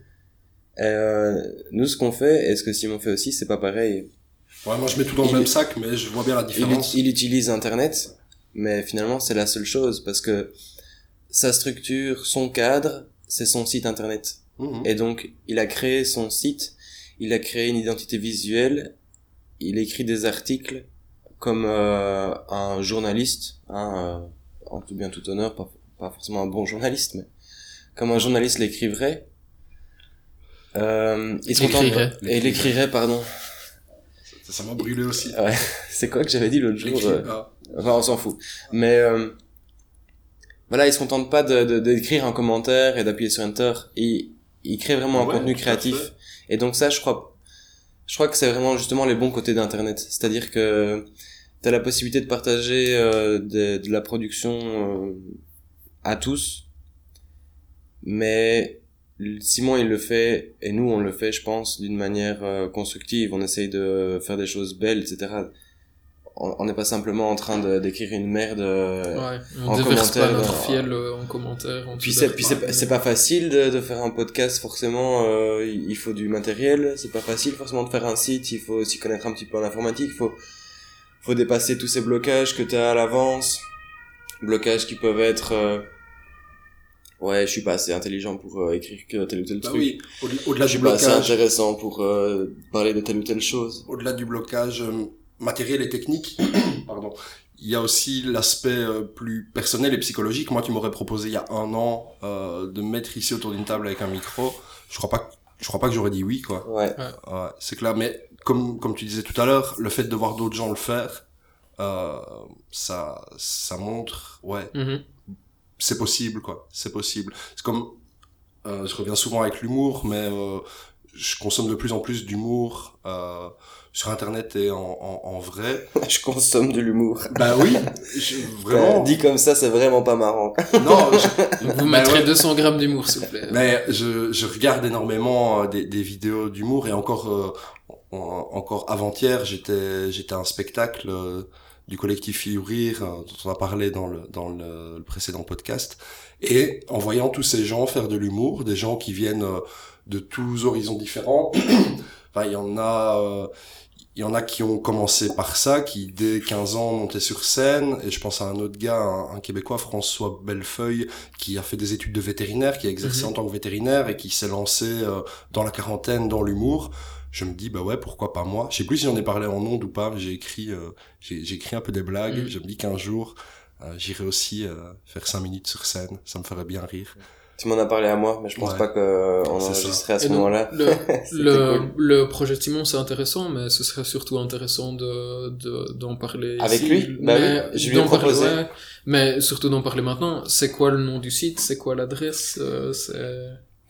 Euh, nous, ce qu'on fait, et ce que Simon fait aussi, c'est pas pareil. Ouais, moi je mets tout dans le Il- même sac, mais je vois bien la Il, différence. ut- il utilise Internet, mais finalement, c'est la seule chose, parce que sa structure, son cadre, c'est son site Internet. Mhm. Et donc, il a créé son site, il a créé une identité visuelle, il écrit des articles comme euh, un journaliste, hein, euh, en tout bien tout honneur, pas, pas forcément un bon journaliste, mais comme un journaliste l'écrirait. Euh, il se contente- L'écrirait. Et il l'écrirait, pardon. Ça ça m'a brûlé aussi. C'est quoi que j'avais dit l'autre jour euh, ah. Enfin, on s'en fout. Mais euh, voilà, il se contente pas de de- d'écrire un commentaire et d'appuyer sur Enter. Il, il crée vraiment un contenu créatif. Et donc ça, je crois, je crois que c'est vraiment justement les bons côtés d'Internet. C'est-à-dire que t'as la possibilité de partager euh, de, de la production euh, à tous, mais Simon il le fait et nous on le fait, je pense, d'une manière euh, constructive. On essaye de faire des choses belles, etc. On on n'est pas simplement en train de- d'écrire une merde. euh, Ouais, on en déverse pas commentaire, notre euh, fiel euh, en commentaire. en puis c'est puis c'est pas- c'est pas facile de, de faire un podcast forcément euh, il faut du matériel c'est pas facile forcément de faire un site il faut aussi connaître un petit peu en informatique il faut faut dépasser tous ces blocages que t'as à l'avance blocages qui peuvent être euh, ouais je suis pas assez intelligent pour euh, écrire que tel ou tel Bah truc oui, au- au-delà je du suis pas assez blocage, intéressant pour euh, parler de telle ou telle chose au-delà du blocage euh, matériel et technique, pardon, il y a aussi l'aspect euh, plus personnel et psychologique. Moi, tu m'aurais proposé il y a un an euh, de me mettre ici autour d'une table avec un micro. Je crois pas, que- je crois pas que j'aurais dit oui, quoi. ouais Ouais, c'est clair. Mais comme comme tu disais tout à l'heure, le fait de voir d'autres gens le faire, euh, ça ça montre, ouais, Mhm. c'est possible quoi c'est possible c'est comme euh, je reviens souvent avec l'humour mais euh, je consomme de plus en plus d'humour euh, sur internet et en, en, en vrai. Je consomme de l'humour. Bah oui je, vraiment. Dit comme ça c'est vraiment pas marrant. Non je- Vous Bah mettrez ouais. 200 grammes d'humour, s'il vous plaît. mais je, je regarde énormément euh, des, des vidéos d'humour et encore euh, en- encore avant-hier j'étais j'étais à un spectacle euh, du collectif Fille Rire euh, dont on a parlé dans le dans le, le précédent podcast. Et en voyant tous ces gens faire de l'humour des gens qui viennent euh, de tous horizons différents enfin il y en a euh, il y en a qui ont commencé par ça, qui dès 15 ans montaient sur scène, et je pense à un autre gars, un, un Québécois, François Bellefeuille, qui a fait des études de vétérinaire, qui a exercé Mhm. en tant que vétérinaire et qui s'est lancé euh, dans la quarantaine dans l'humour. je me dis bah ouais pourquoi pas moi? Je sais plus si j'en ai parlé en ondes ou pas mais j'ai écrit euh, j'ai écrit un peu des blagues Mhm. je me dis qu'un jour euh, j'irai aussi faire cinq minutes sur scène ça me ferait bien rire Tu m'en as parlé à moi, mais je pense Ouais. pas qu'on C'est ça. enregistrerait à ce moment-là. Le, C'était le, cool. le projet Timon, c'est intéressant, mais ce serait surtout intéressant de, de, d'en parler Avec ici. lui Bah mais oui, je lui ai d'en parler, proposé. ouais. mais surtout d'en parler maintenant. C'est quoi le nom du site? C'est quoi l'adresse? Euh,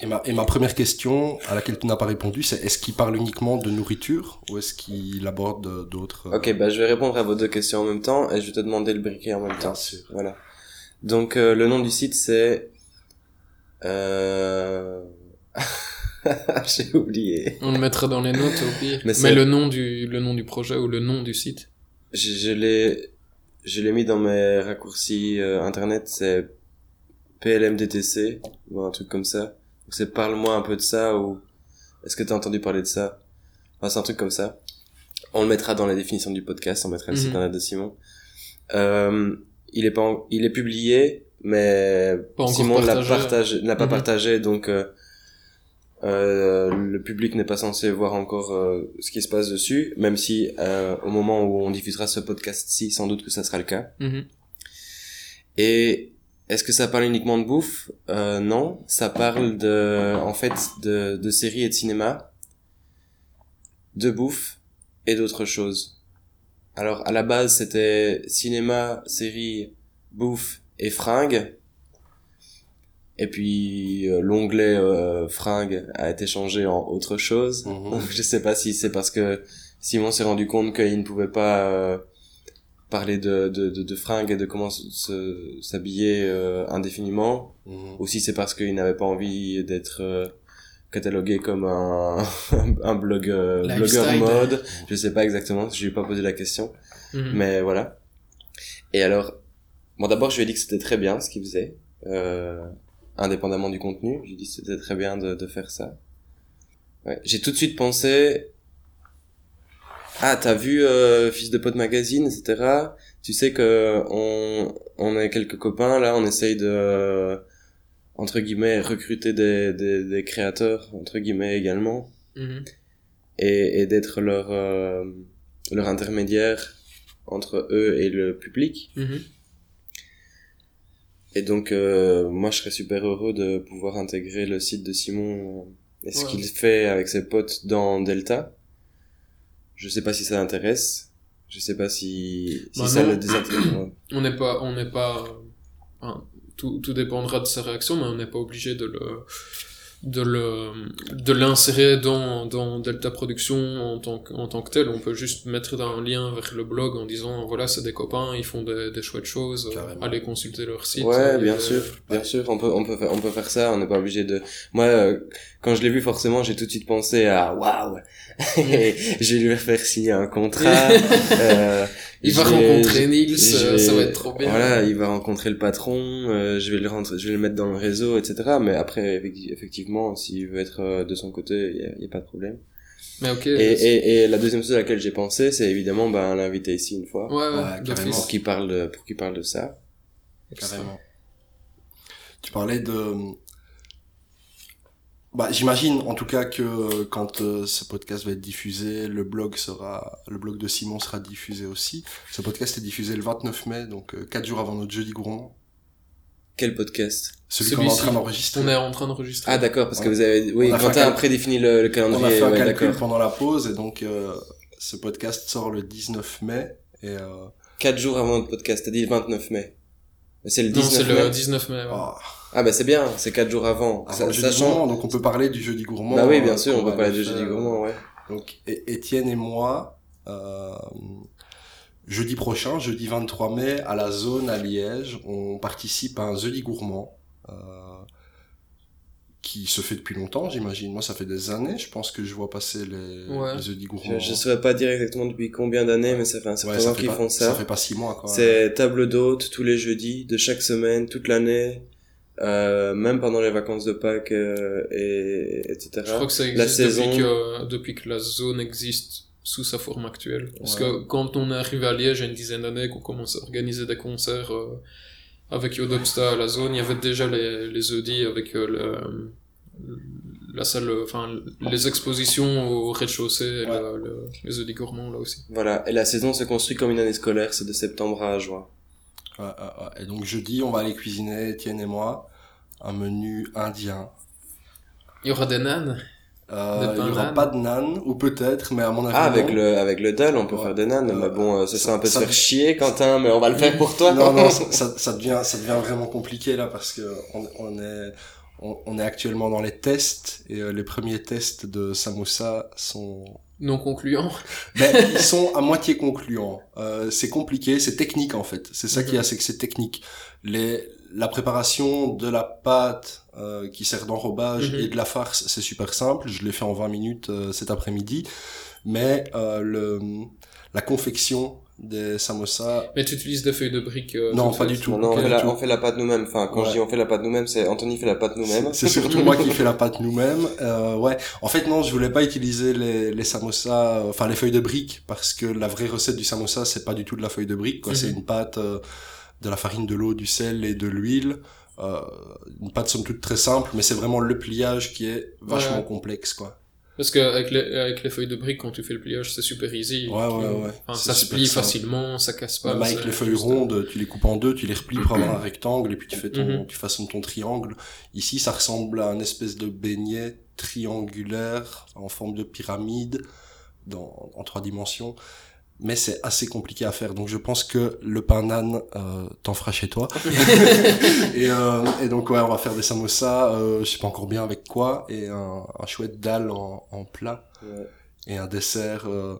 et ma et ma première question à laquelle tu n'as pas répondu c'est est-ce qu'il parle uniquement de nourriture ou est-ce qu'il aborde euh, d'autres euh, Ok, bah je vais répondre à vos deux questions en même temps et je vais te demander le briquet en même bien temps. sûr Voilà. Donc euh, le nom du site c'est euh... j'ai oublié. On le mettra dans les notes au pire. Mais le nom du, le nom du projet ou le nom du site? Je, je l'ai je l'ai mis dans mes raccourcis euh, internet, c'est PLMDTC ou un truc comme ça. C'est parle-moi un peu de ça ou est-ce que t'as entendu parler de ça? Enfin, c'est un truc comme ça. On le mettra dans la définition du podcast, on mettra le site Mhm. internet de Simon. Euh, il est pas en- il est publié mais Pas Simon l'a partagé. l'a pas Mhm. partagé donc euh, euh, le public n'est pas censé voir encore euh, ce qui se passe dessus, même si euh, au moment où on diffusera ce podcast-ci, sans doute que ça sera le cas. Mhm. Et est-ce que ça parle uniquement de bouffe? Euh, Non, ça parle de, en fait, de, de séries et de cinéma, de bouffe et d'autres choses. Alors à la base c'était cinéma, série, bouffe et fringues. Et puis euh, l'onglet euh, fringues a été changé en autre chose. Mhm. Donc, je sais pas si c'est parce que Simon s'est rendu compte qu'il ne pouvait pas euh, parler de, de, de, de fringues et de comment s'habiller euh, indéfiniment, Mhm. ou si c'est parce qu'il n'avait pas envie d'être euh, catalogué comme un, un blog, euh, blogueur mode. Je sais pas exactement, je lui ai pas posé la question, Mhm. mais voilà. Et alors, bon d'abord je lui ai dit que c'était très bien ce qu'il faisait, euh, indépendamment du contenu. J'ai dit que c'était très bien de, de faire ça. Ouais. J'ai tout de suite pensé, ah t'as vu euh, Fils de pote magazine, etc. Tu sais que on on est quelques copains là, on essaye de euh, entre guillemets recruter des, des, des créateurs entre guillemets également Mhm. et, et d'être leur euh, leur intermédiaire entre eux et le public. Mhm. Et donc, euh, moi, je serais super heureux de pouvoir intégrer le site de Simon euh, et ce Ouais. qu'il fait avec ses potes dans Delta. Je sais pas si ça l'intéresse. Je sais pas si, si Bah ça non. le désintéresse. On n'est pas, on n'est pas, tout, tout dépendra de sa réaction, mais on n'est pas obligé de le, de le, de l'insérer dans, dans Delta Production en tant que, en tant que tel. On peut juste mettre un lien vers le blog en disant, voilà, c'est des copains, ils font des, des chouettes choses, euh, Carrément. allez consulter leur site. Ouais, bien euh, sûr, bien sûr, on peut, on peut faire, on peut faire ça, on n'est pas obligé de, moi, euh, quand je l'ai vu, forcément, j'ai tout de suite pensé à, waouh, je vais lui faire signer un contrat, euh, Il va rencontrer Nils, euh, ça va être trop bien. Voilà, il va rencontrer le patron, euh, je vais le rentrer, je vais le mettre dans le réseau, etc. Mais après, effecti- effectivement, s'il veut être euh, de son côté, il y a, pas de problème. Mais ok. Et, et, et la deuxième chose à laquelle j'ai pensé, c'est évidemment, ben, l'inviter ici une fois. ouais, ouais, d'office. carrément. Pour qu'il parle de, pour qu'il parle de ça. Carrément. Tu parlais de... Bah, j'imagine en tout cas que euh, quand euh, ce podcast va être diffusé, le blog sera, le blog de Simon sera diffusé aussi. Ce podcast est diffusé le 29 mai, donc euh, quatre jours avant notre jeudi gourmand. Quel podcast? Celui qu'on est en train d'enregistrer. On est en train d'enregistrer. Ah, d'accord, parce que On- vous avez, oui, on Quentin a cal- prédéfini le, le On calendrier. a fait un ouais, calcul pendant la pause et donc euh, ce podcast sort le 19 mai et euh, Quatre jours avant notre podcast, t'as dit le 29 mai. C'est le non, 19 c'est mai. le 19 mai. ouais. ah, Ah, bah, c'est bien, c'est quatre jours avant. avant Ça- le jeudi sachant- gourmand, donc on peut parler du jeudi gourmand. Bah oui, euh, bien sûr, on peut parler de jeudi gourmand, ouais. Donc é- Étienne et moi, euh, jeudi prochain, jeudi 23 mai, à la zone à Liège, on participe à un jeudi gourmand. Euh, qui se fait depuis longtemps, j'imagine. Moi, ça fait des années, je pense que je vois passer les, Ouais. les jeudis gourmands. Je, je saurais pas dire exactement depuis combien d'années, mais ça fait un certain Ouais, temps fait qu'ils pas- font Ça ça. fait pas six mois, quoi. C'est table d'hôte tous les jeudis de chaque semaine, toute l'année, euh, même pendant les vacances de Pâques, euh, et, etc. Je crois que ça La existe saison- depuis, que, depuis que la zone existe sous sa forme actuelle. Parce Ouais. que quand on est arrivé à Liège il y a une dizaine d'années, qu'on commençait à organiser des concerts euh, avec Yodopsta à la zone, il y avait déjà les, les jeudis avec euh, le- la salle, enfin, les expositions au rez-de-chaussée, et Ouais. le- le- les Audis Gourmands, là aussi. Voilà. Et la saison se construit comme une année scolaire, c'est de septembre à juin. Ouais, ouais, ouais. Et donc jeudi, on va aller cuisiner, Étienne et moi, un menu indien. Il y aura des nanes? Euh, il y pains aura pas de nan, ou peut-être, mais à mon avis Ah, avec non. le, avec le dalle, on peut Ouais. faire des nanes, Euh, mais bon, euh, ce ça- serait un peu ça- se faire chier, Quentin, mais on va le faire pour toi. Non, non, ça, ça, ça devient, ça devient vraiment compliqué là parce que on, on est, on, on est actuellement dans les tests et euh, les premiers tests de Samoussa sont, Non concluants. ben, ils sont à moitié concluants. Euh, c'est compliqué, c'est technique en fait. C'est ça qui est, c'est que c'est technique. Les, la préparation de la pâte euh, qui sert d'enrobage Mhm. et de la farce, c'est super simple. Je l'ai fait en 20 minutes euh, cet après-midi. Mais euh, le, la confection des samosas, Mais tu utilises des feuilles de briques. euh, Non, pas du tout. Non, on, Pas fait du la, tout. on fait la pâte nous-mêmes. Enfin, quand Ouais. je dis on fait la pâte nous-mêmes, c'est Anthony fait la pâte nous-mêmes. C'est c'est surtout moi qui fais la pâte nous-mêmes. Euh, ouais. En fait, non, je voulais pas utiliser les, les samosas, euh, enfin les feuilles de briques, parce que la vraie recette du samosa, c'est pas du tout de la feuille de brique. quoi. Mhm. C'est une pâte euh, de la farine, de l'eau, du sel et de l'huile. Euh, une pâte somme toute très simple, mais c'est vraiment le pliage qui est vachement Ouais. complexe, quoi. Parce qu'avec les, avec les feuilles de briques, quand tu fais le pliage, c'est super easy. Ouais, ouais, ouais. enfin, ça se plie facilement, ça casse pas. Même avec les feuilles juste- rondes, tu les coupes en deux, tu les replies pour avoir un rectangle et puis tu fais ton, Mhm. tu façonnes ton triangle. Ici, ça ressemble à une espèce de beignet triangulaire en forme de pyramide dans, en trois dimensions. Mais c'est assez compliqué à faire. Donc je pense que le pain nan, euh, t'en feras chez toi. et, euh, et donc ouais, on va faire des samosas, euh, je sais pas encore bien avec quoi, et un, un chouette dalle en, en plat Ouais. et un dessert euh,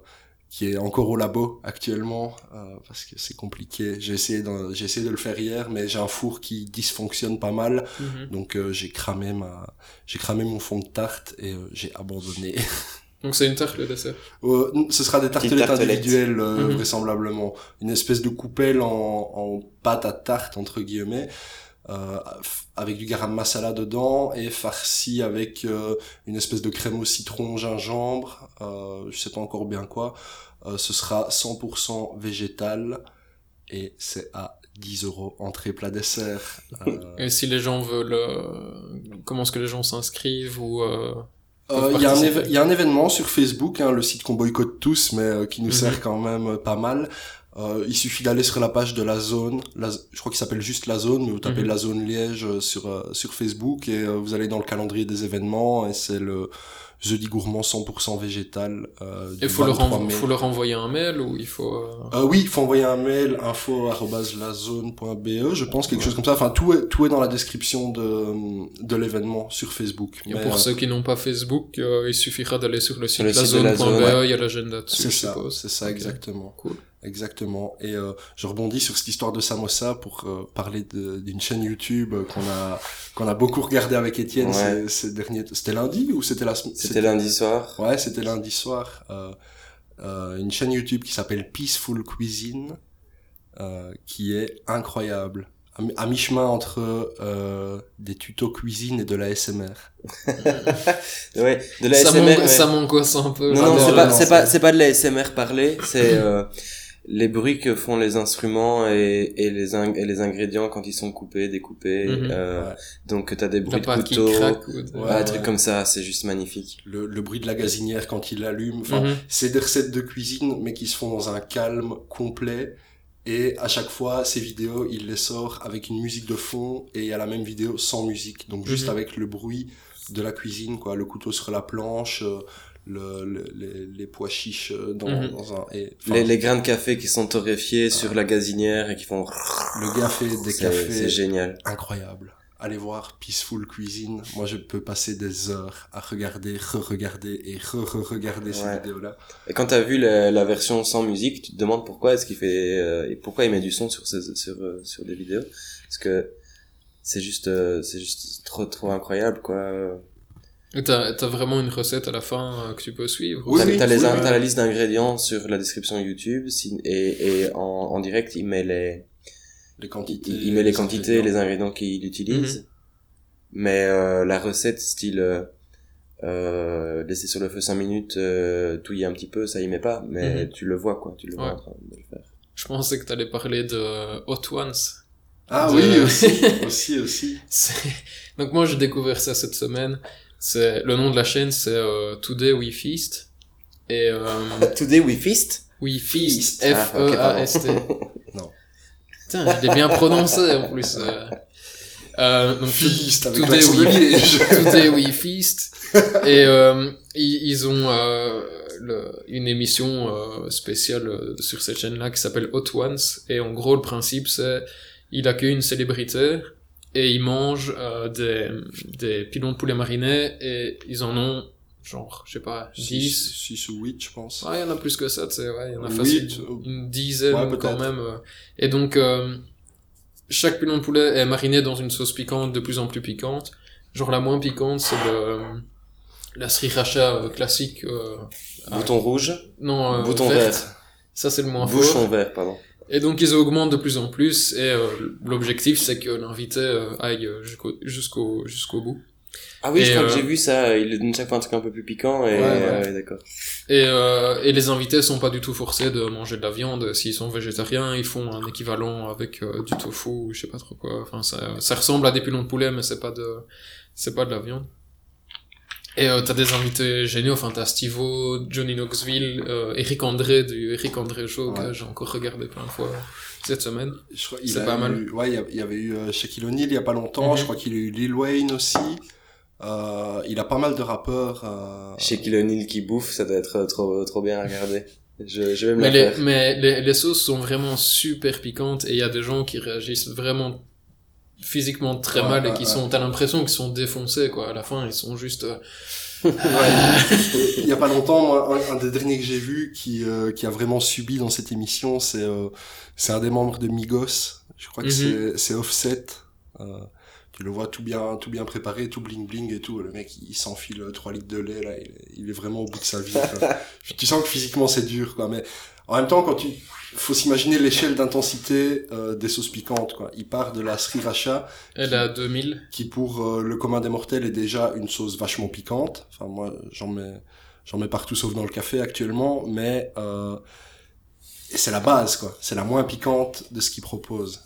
qui est encore au labo actuellement euh, parce que c'est compliqué. J'ai essayé j'ai essayé de le faire hier, mais j'ai un four qui dysfonctionne pas mal, Mhm. donc euh, j'ai cramé ma, j'ai cramé mon fond de tarte et j'ai abandonné. Donc c'est une tarte le dessert. Euh, ce sera des tartelettes tartelettes. individuelles euh, Mhm. vraisemblablement, une espèce de coupelle en, en pâte à tarte entre guillemets. Euh, avec du garam masala dedans et farci avec euh, une espèce de crème au citron gingembre euh, je sais pas encore bien quoi Euh, ce sera 100% végétal et c'est à 10 euros entrée plat dessert Euh, Et si les gens veulent, euh, comment est-ce que les gens s'inscrivent ou euh, Euh, Il y, a un y a événement sur Facebook, hein, le site qu'on boycotte tous, mais euh, qui nous Mhm. sert quand même euh, pas mal. Euh, il suffit d'aller sur la page de la zone, la, je crois qu'il s'appelle juste la zone, mais vous tapez Mhm. la zone Liège sur sur Facebook et vous allez dans le calendrier des événements et c'est le jeudi gourmand 100% végétal. Euh, du il faut leur, 23 envo- mai. faut leur envoyer un mail ou il faut. euh, Euh, oui, il faut envoyer un mail info@lazone.be, je pense quelque chose comme ça. Enfin, tout est tout est dans la description de de l'événement sur Facebook. Et Mais, pour euh, ceux qui n'ont pas Facebook, euh, il suffira d'aller sur le site, lazone.be, la zone, il y a l'agenda dessus, C'est ça, c'est ça exactement. Cool. Exactement. Et euh, je rebondis sur cette histoire de samosa pour euh, parler de- d'une chaîne YouTube euh, qu'on a qu'on a beaucoup regardé avec Étienne Ouais. ces, ces derniers. C'était lundi ou c'était la semaine? C'était lundi soir. Ouais, c'était lundi soir. Euh, euh, une chaîne YouTube qui s'appelle Peaceful Cuisine, euh, qui est incroyable. À mi- À mi-chemin entre euh, des tutos cuisine et de la SMR. Ouais, de la ça SMR. m'ango- ouais. ça m'angoisse un peu. Non, non, non, c'est pas, pas, c'est pas de la SMR parler, c'est euh, les bruits que font les instruments et, et les ing- et les ingrédients quand ils sont coupés, découpés. Mhm. euh, Ouais. Donc t'as des bruits de couteau, craque ou de- Ouais, comme ça, c'est juste magnifique. Le, le bruit de la gazinière quand il l'allume. Enfin, Mhm. c'est des recettes de cuisine, mais qui se font dans un calme complet. Et à chaque fois, ces vidéos, il les sort avec une musique de fond et il y a la même vidéo sans musique. Donc juste Mhm. avec le bruit de la cuisine, quoi. Le couteau sur la planche, euh, le, le- les, les pois chiches euh, dans, Mhm. dans un... Et, Les, les grains de café qui sont torréfiés sur la gazinière et qui font... Le café, des C'est c'est cafés, génial. incroyable. Allez voir Peaceful Cuisine. Moi, je peux passer des heures à regarder, re-regarder et re-re-regarder ces Ouais. vidéos-là. Et quand t'as vu la, la version sans musique, tu te demandes pourquoi est-ce qu'il fait... euh, et pourquoi il met du son sur, ces- sur, euh, sur des vidéos. Parce que c'est juste, euh, c'est juste trop, trop incroyable, quoi. Et T'as t'as vraiment une recette à la fin euh, que tu peux suivre? Oui, t'as, t'as les, t'as la liste d'ingrédients sur la description YouTube si- et, et en, en direct il met les Les quantités. il met les quantités ingrédients. les ingrédients qu'il utilise Mhm. mais euh, la recette style euh, euh, laisser sur le feu 5 minutes euh, touiller un petit peu ça y met pas mais Mhm. tu le vois quoi tu le vois Ouais. en train de le faire Je pensais que t'allais parler de Hot Ones. Ah de- oui, aussi, aussi, aussi. C'est- Donc moi j'ai découvert ça cette semaine. C'est le nom de la chaîne, c'est euh, Today We Feast. Et euh, Today we feast? We Feast, Ah, ok, F-E-A-S-T. Non. Putain, je l'ai bien prononcé en plus. euh. Euh, donc, Feast avec Today We-. Today We Feast. Et euh, ils, ils ont euh, le- une émission euh, spéciale euh, sur cette chaîne-là qui s'appelle Hot Ones. Et en gros, le principe, c'est il accueille une célébrité et il mange euh, des, des pilons de poulet marinés et ils en ont genre, je sais pas, 10. 6 ou 8, je pense. Ouais, il y en a plus que ça, tu sais, ouais, il y en a facile. euh, Une dizaine ouais, quand même. Et donc, euh, chaque pilon de poulet est mariné dans une sauce piquante de plus en plus piquante. Genre la moins piquante, c'est le la sriracha euh, classique. Euh, Bouton rouge. non, euh, Bouton verte. vert. Ça, c'est le moins Bouchon fort. vert, pardon. Et donc, ils augmentent de plus en plus. Et euh, l'objectif, c'est que l'invité euh, aille euh, jusqu'au jusqu'au jusqu'au bout. Ah oui, Et, je crois que j'ai vu ça. Il donne chaque fois un truc un peu plus piquant et Ouais, ouais. ouais, d'accord. Et, et les invités sont pas du tout forcés de manger de la viande. S'ils sont végétariens, ils font un équivalent avec du tofu ou je sais pas trop quoi. Enfin, ça, ça ressemble à des pilons de poulet, mais c'est pas de, c'est pas de la viande. Et euh, t'as des invités géniaux, enfin t'as Stivo, Johnny Knoxville, euh, Eric André du Eric André Show que j'ai encore regardé plein de fois cette semaine. Je crois- il C'est pas eu- mal. Ouais, il y y avait eu euh, Shaquille O'Neal il y a pas longtemps. Mhm. Je crois qu'il a eu Lil Wayne aussi. Euh, il a pas mal de rappeurs. Euh... Chez O'Neal qui bouffe, ça doit être trop, trop bien à regarder. Je, je vais me Mais, la les, faire. mais les, les sauces sont vraiment super piquantes et il y a des gens qui réagissent vraiment physiquement très Ouais, mal et qui sont, t'as l'impression qu'ils sont défoncés quoi. À la fin, ils sont juste. euh, Il y a pas longtemps, moi, un, un des derniers que j'ai vu qui, euh, qui a vraiment subi dans cette émission, c'est euh, c'est un des membres de Migos. Je crois que Mhm. c'est c'est Offset. Euh, tu le vois tout bien, tout bien préparé, tout bling bling et tout. Le mec, il s'enfile 3 litres de lait, là. Il, est- il est vraiment au bout de sa vie. tu sens que physiquement c'est dur, quoi. Mais en même temps, quand tu, faut s'imaginer l'échelle d'intensité euh, des sauces piquantes, quoi. Il part de la sriracha, Elle est à 2000. qui pour euh, le commun des mortels est déjà une sauce vachement piquante. Enfin moi j'en mets j'en mets partout sauf dans le café actuellement, mais euh, c'est la base quoi. C'est la moins piquante de ce qu'ils proposent.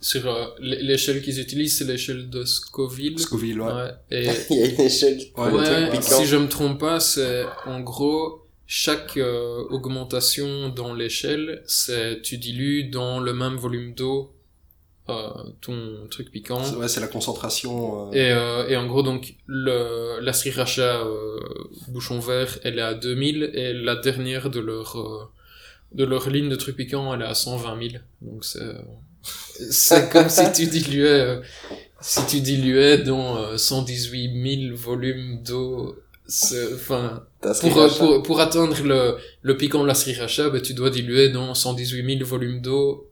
Sur euh, l'échelle qu'ils utilisent, c'est l'échelle de Scoville. Scoville, ouais. Ouais. Et Il y a une échelle Ouais, ouais, si je me trompe pas, c'est en gros chaque euh, augmentation dans l'échelle, c'est tu dilues dans le même volume d'eau euh, ton truc piquant. C'est- Ouais, c'est la concentration. euh, Et, euh, et en gros, donc, le, la sriracha euh, bouchon vert, elle est à 2000, et la dernière de leur, euh, de leur ligne de trucs piquants, elle est à 120 000. Donc c'est, euh, c'est comme si tu diluais, euh, si tu diluais dans euh, 118 000 volumes d'eau. C'est- Enfin, pour, euh, pour, pour atteindre le, le piquant de la sriracha, ben, tu dois diluer dans 118 000 volumes d'eau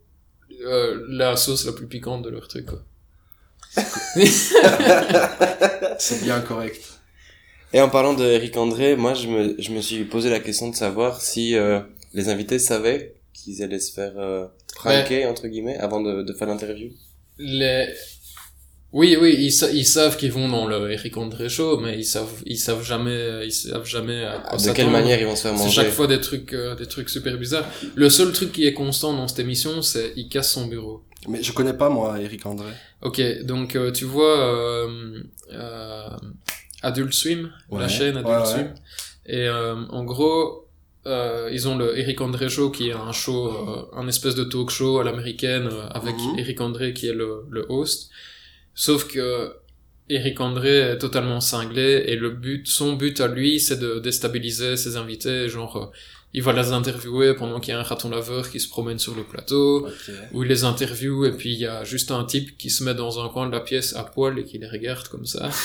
euh, la sauce la plus piquante de leur truc. Quoi. C'est bien correct. Et en parlant de Eric André, moi je me, je me suis posé la question de savoir si euh, les invités savaient qu'ils allaient se faire euh, pranker, entre guillemets, avant de, de faire l'interview. les oui oui ils, sa- ils savent qu'ils vont dans le Eric André show mais ils savent ils savent jamais ils savent jamais à quoi de quelle manière ils vont se faire c'est manger chaque fois des trucs euh, des trucs super bizarres le seul truc qui est constant dans cette émission c'est il casse son bureau Mais je connais pas moi Eric André. ok donc euh, tu vois euh, euh, Adult Swim la chaîne Adult ouais, ouais. Swim et euh, en gros euh, ils ont le Eric André Show qui est un show, euh, un espèce de talk show à l'américaine euh, avec Mhm. Eric André qui est le, le host. Sauf que Eric André est totalement cinglé et le but, son but à lui, c'est de déstabiliser ses invités. Genre, euh, il va les interviewer pendant qu'il y a un raton laveur qui se promène sur le plateau, Ok. où il les interviewe et puis il y a juste un type qui se met dans un coin de la pièce à poil et qui les regarde comme ça.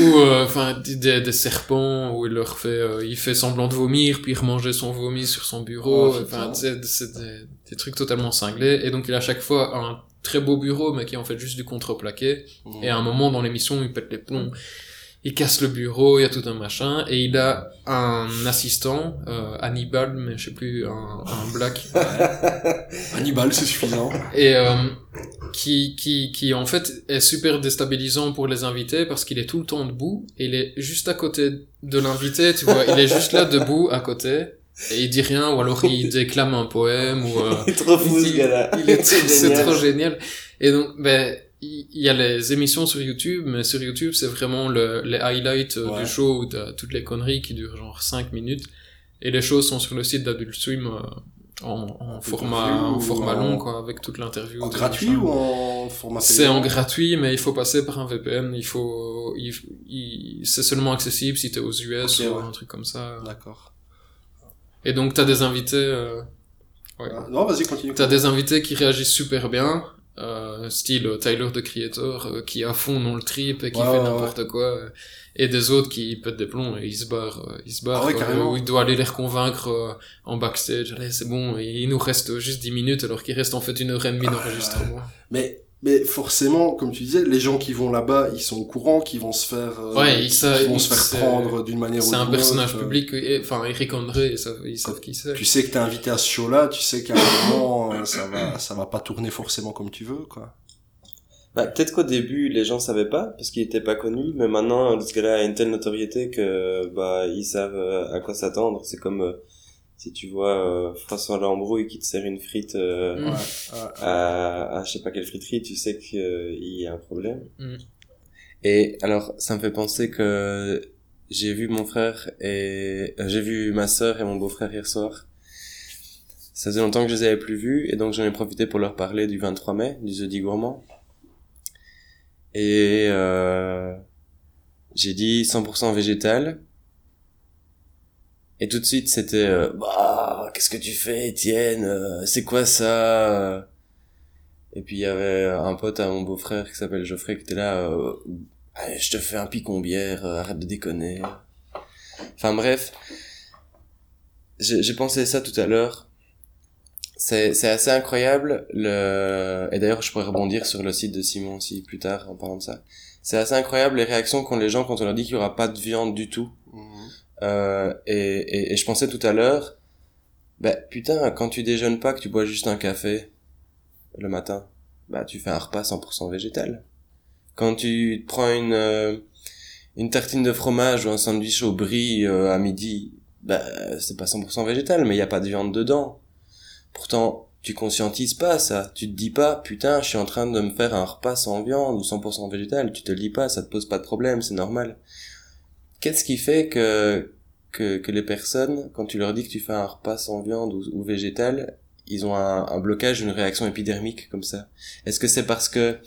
ou euh, enfin des, des serpents où il leur fait euh, il fait semblant de vomir puis il remangeait son vomi sur son bureau Oh, enfin c'est des, des trucs totalement cinglés et donc il a à chaque fois un très beau bureau mais qui est en fait juste du contreplaqué. Mhm. et à un moment dans l'émission il pète les plombs. Il casse le bureau, il y a tout un machin, et il a un assistant, euh, Hannibal, mais je sais plus, un, un black, Hannibal, c'est suffisant. et euh, qui, qui, qui en fait est super déstabilisant pour les invités parce qu'il est tout le temps debout. Et il est juste à côté de l'invité, tu vois, il est juste là debout à côté et il dit rien ou alors il déclame un poème ou euh, Il est trop fou ce gars-là. c'est trop génial et donc ben il y a les émissions sur YouTube, mais sur YouTube, c'est vraiment le, les highlights euh, Ouais. du show, où t'as toutes les conneries qui durent genre 5 minutes. Et les choses sont sur le site d'Adult Swim euh, en, en format, en format en- long, quoi, avec toute l'interview. En gratuit machin. ou en format C'est en gratuit, mais il faut passer par un VPN. Il faut, il, il- c'est seulement accessible si t'es aux US ou ouais. un truc comme ça. D'accord. Et donc t'as des invités, euh, ouais. Ah, Non, vas-y, continue. T'as des invités qui réagissent super bien, euh, style euh, Tyler the Creator, euh, qui à fond dans le trip et qui Ouais, fait ouais, n'importe quoi, euh, et des autres qui pètent des plombs et ils se barrent, ils se barrent, Ah où il doit aller les reconvaincre en backstage, allez c'est bon, il nous reste juste 10 minutes alors qu'il reste en fait une heure et demie Ah, d'enregistrement. Mais, mais forcément, comme tu disais, les gens qui vont là-bas, ils sont au courant qu'ils vont se faire, euh, Ouais, ils savent- vont ils- se faire c'est- prendre d'une manière ou C'est d'une un autre. personnage euh. public, et- enfin Eric André, ils savent, ils savent qui c'est. Tu sais que t'es invité à ce show-là, tu sais qu'à un moment, euh, ça va, ça va pas tourner forcément comme tu veux, quoi. Bah, peut-être qu'au début, les gens savaient pas, parce qu'il était pas connu, mais maintenant, ce gars-là a une telle notoriété que, bah, ils savent euh, à quoi s'attendre. C'est comme, euh, si tu vois, euh, François Lambrouille qui te sert une frite, euh, Mm. À, à je sais pas quelle friterie, tu sais qu'il y a un problème. Mm. Et alors, ça me fait penser que j'ai vu mon frère et euh, j'ai vu ma sœur et mon beau-frère hier soir. Ça faisait longtemps que je les avais plus vus et donc j'en ai profité pour leur parler du 23 mai, du jeudi gourmand. Et euh, j'ai dit 100% végétal. Et tout de suite c'était euh, bah qu'est-ce que tu fais Étienne Euh, C'est quoi ça Et puis il y avait un pote à mon beau-frère qui s'appelle Geoffrey qui était là euh, je te fais un picon-bière, euh, arrête de déconner. Enfin bref, j'ai pensé ça tout à l'heure. C'est c'est assez incroyable le et d'ailleurs je pourrais rebondir sur le site de Simon aussi plus tard en parlant de ça. C'est assez incroyable les réactions qu'ont les gens quand on leur dit qu'il y aura pas de viande du tout. Euh, et, et, et je pensais tout à l'heure, bah putain, quand tu déjeunes pas, que tu bois juste un café le matin, bah tu fais un repas 100% végétal. Quand tu prends une euh, une tartine de fromage ou un sandwich au brie euh, à midi, bah c'est pas 100% végétal, mais il y a pas de viande dedans. Pourtant, tu conscientises pas ça. Tu te dis pas, putain, je suis en train de me faire un repas sans viande ou 100% végétal. Tu te le dis pas, ça te pose pas de problème, c'est normal. Qu'est-ce qui fait que, que, les personnes, quand tu leur dis que tu fais un repas sans viande ou, ou végétal, ils ont un, un blocage, une réaction épidermique comme ça? Est-ce que c'est parce que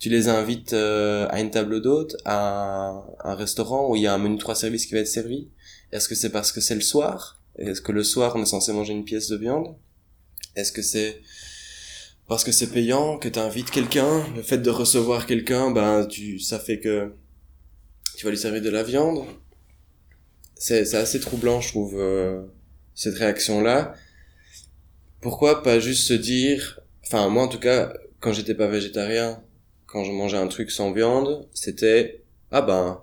tu les invites euh, à une table d'hôte, à un, restaurant où il y a un menu trois services qui va être servi? Est-ce que c'est parce que c'est le soir? Est-ce que le soir on est censé manger une pièce de viande? Est-ce que c'est parce que c'est payant, que t'invites quelqu'un? Le fait de recevoir quelqu'un, ben tu, ça fait que tu vas lui servir de la viande. C'est, assez troublant, je trouve, euh, cette réaction-là. Pourquoi pas juste se dire, enfin moi en tout cas, quand j'étais pas végétarien, quand je mangeais un truc sans viande, c'était ah ben,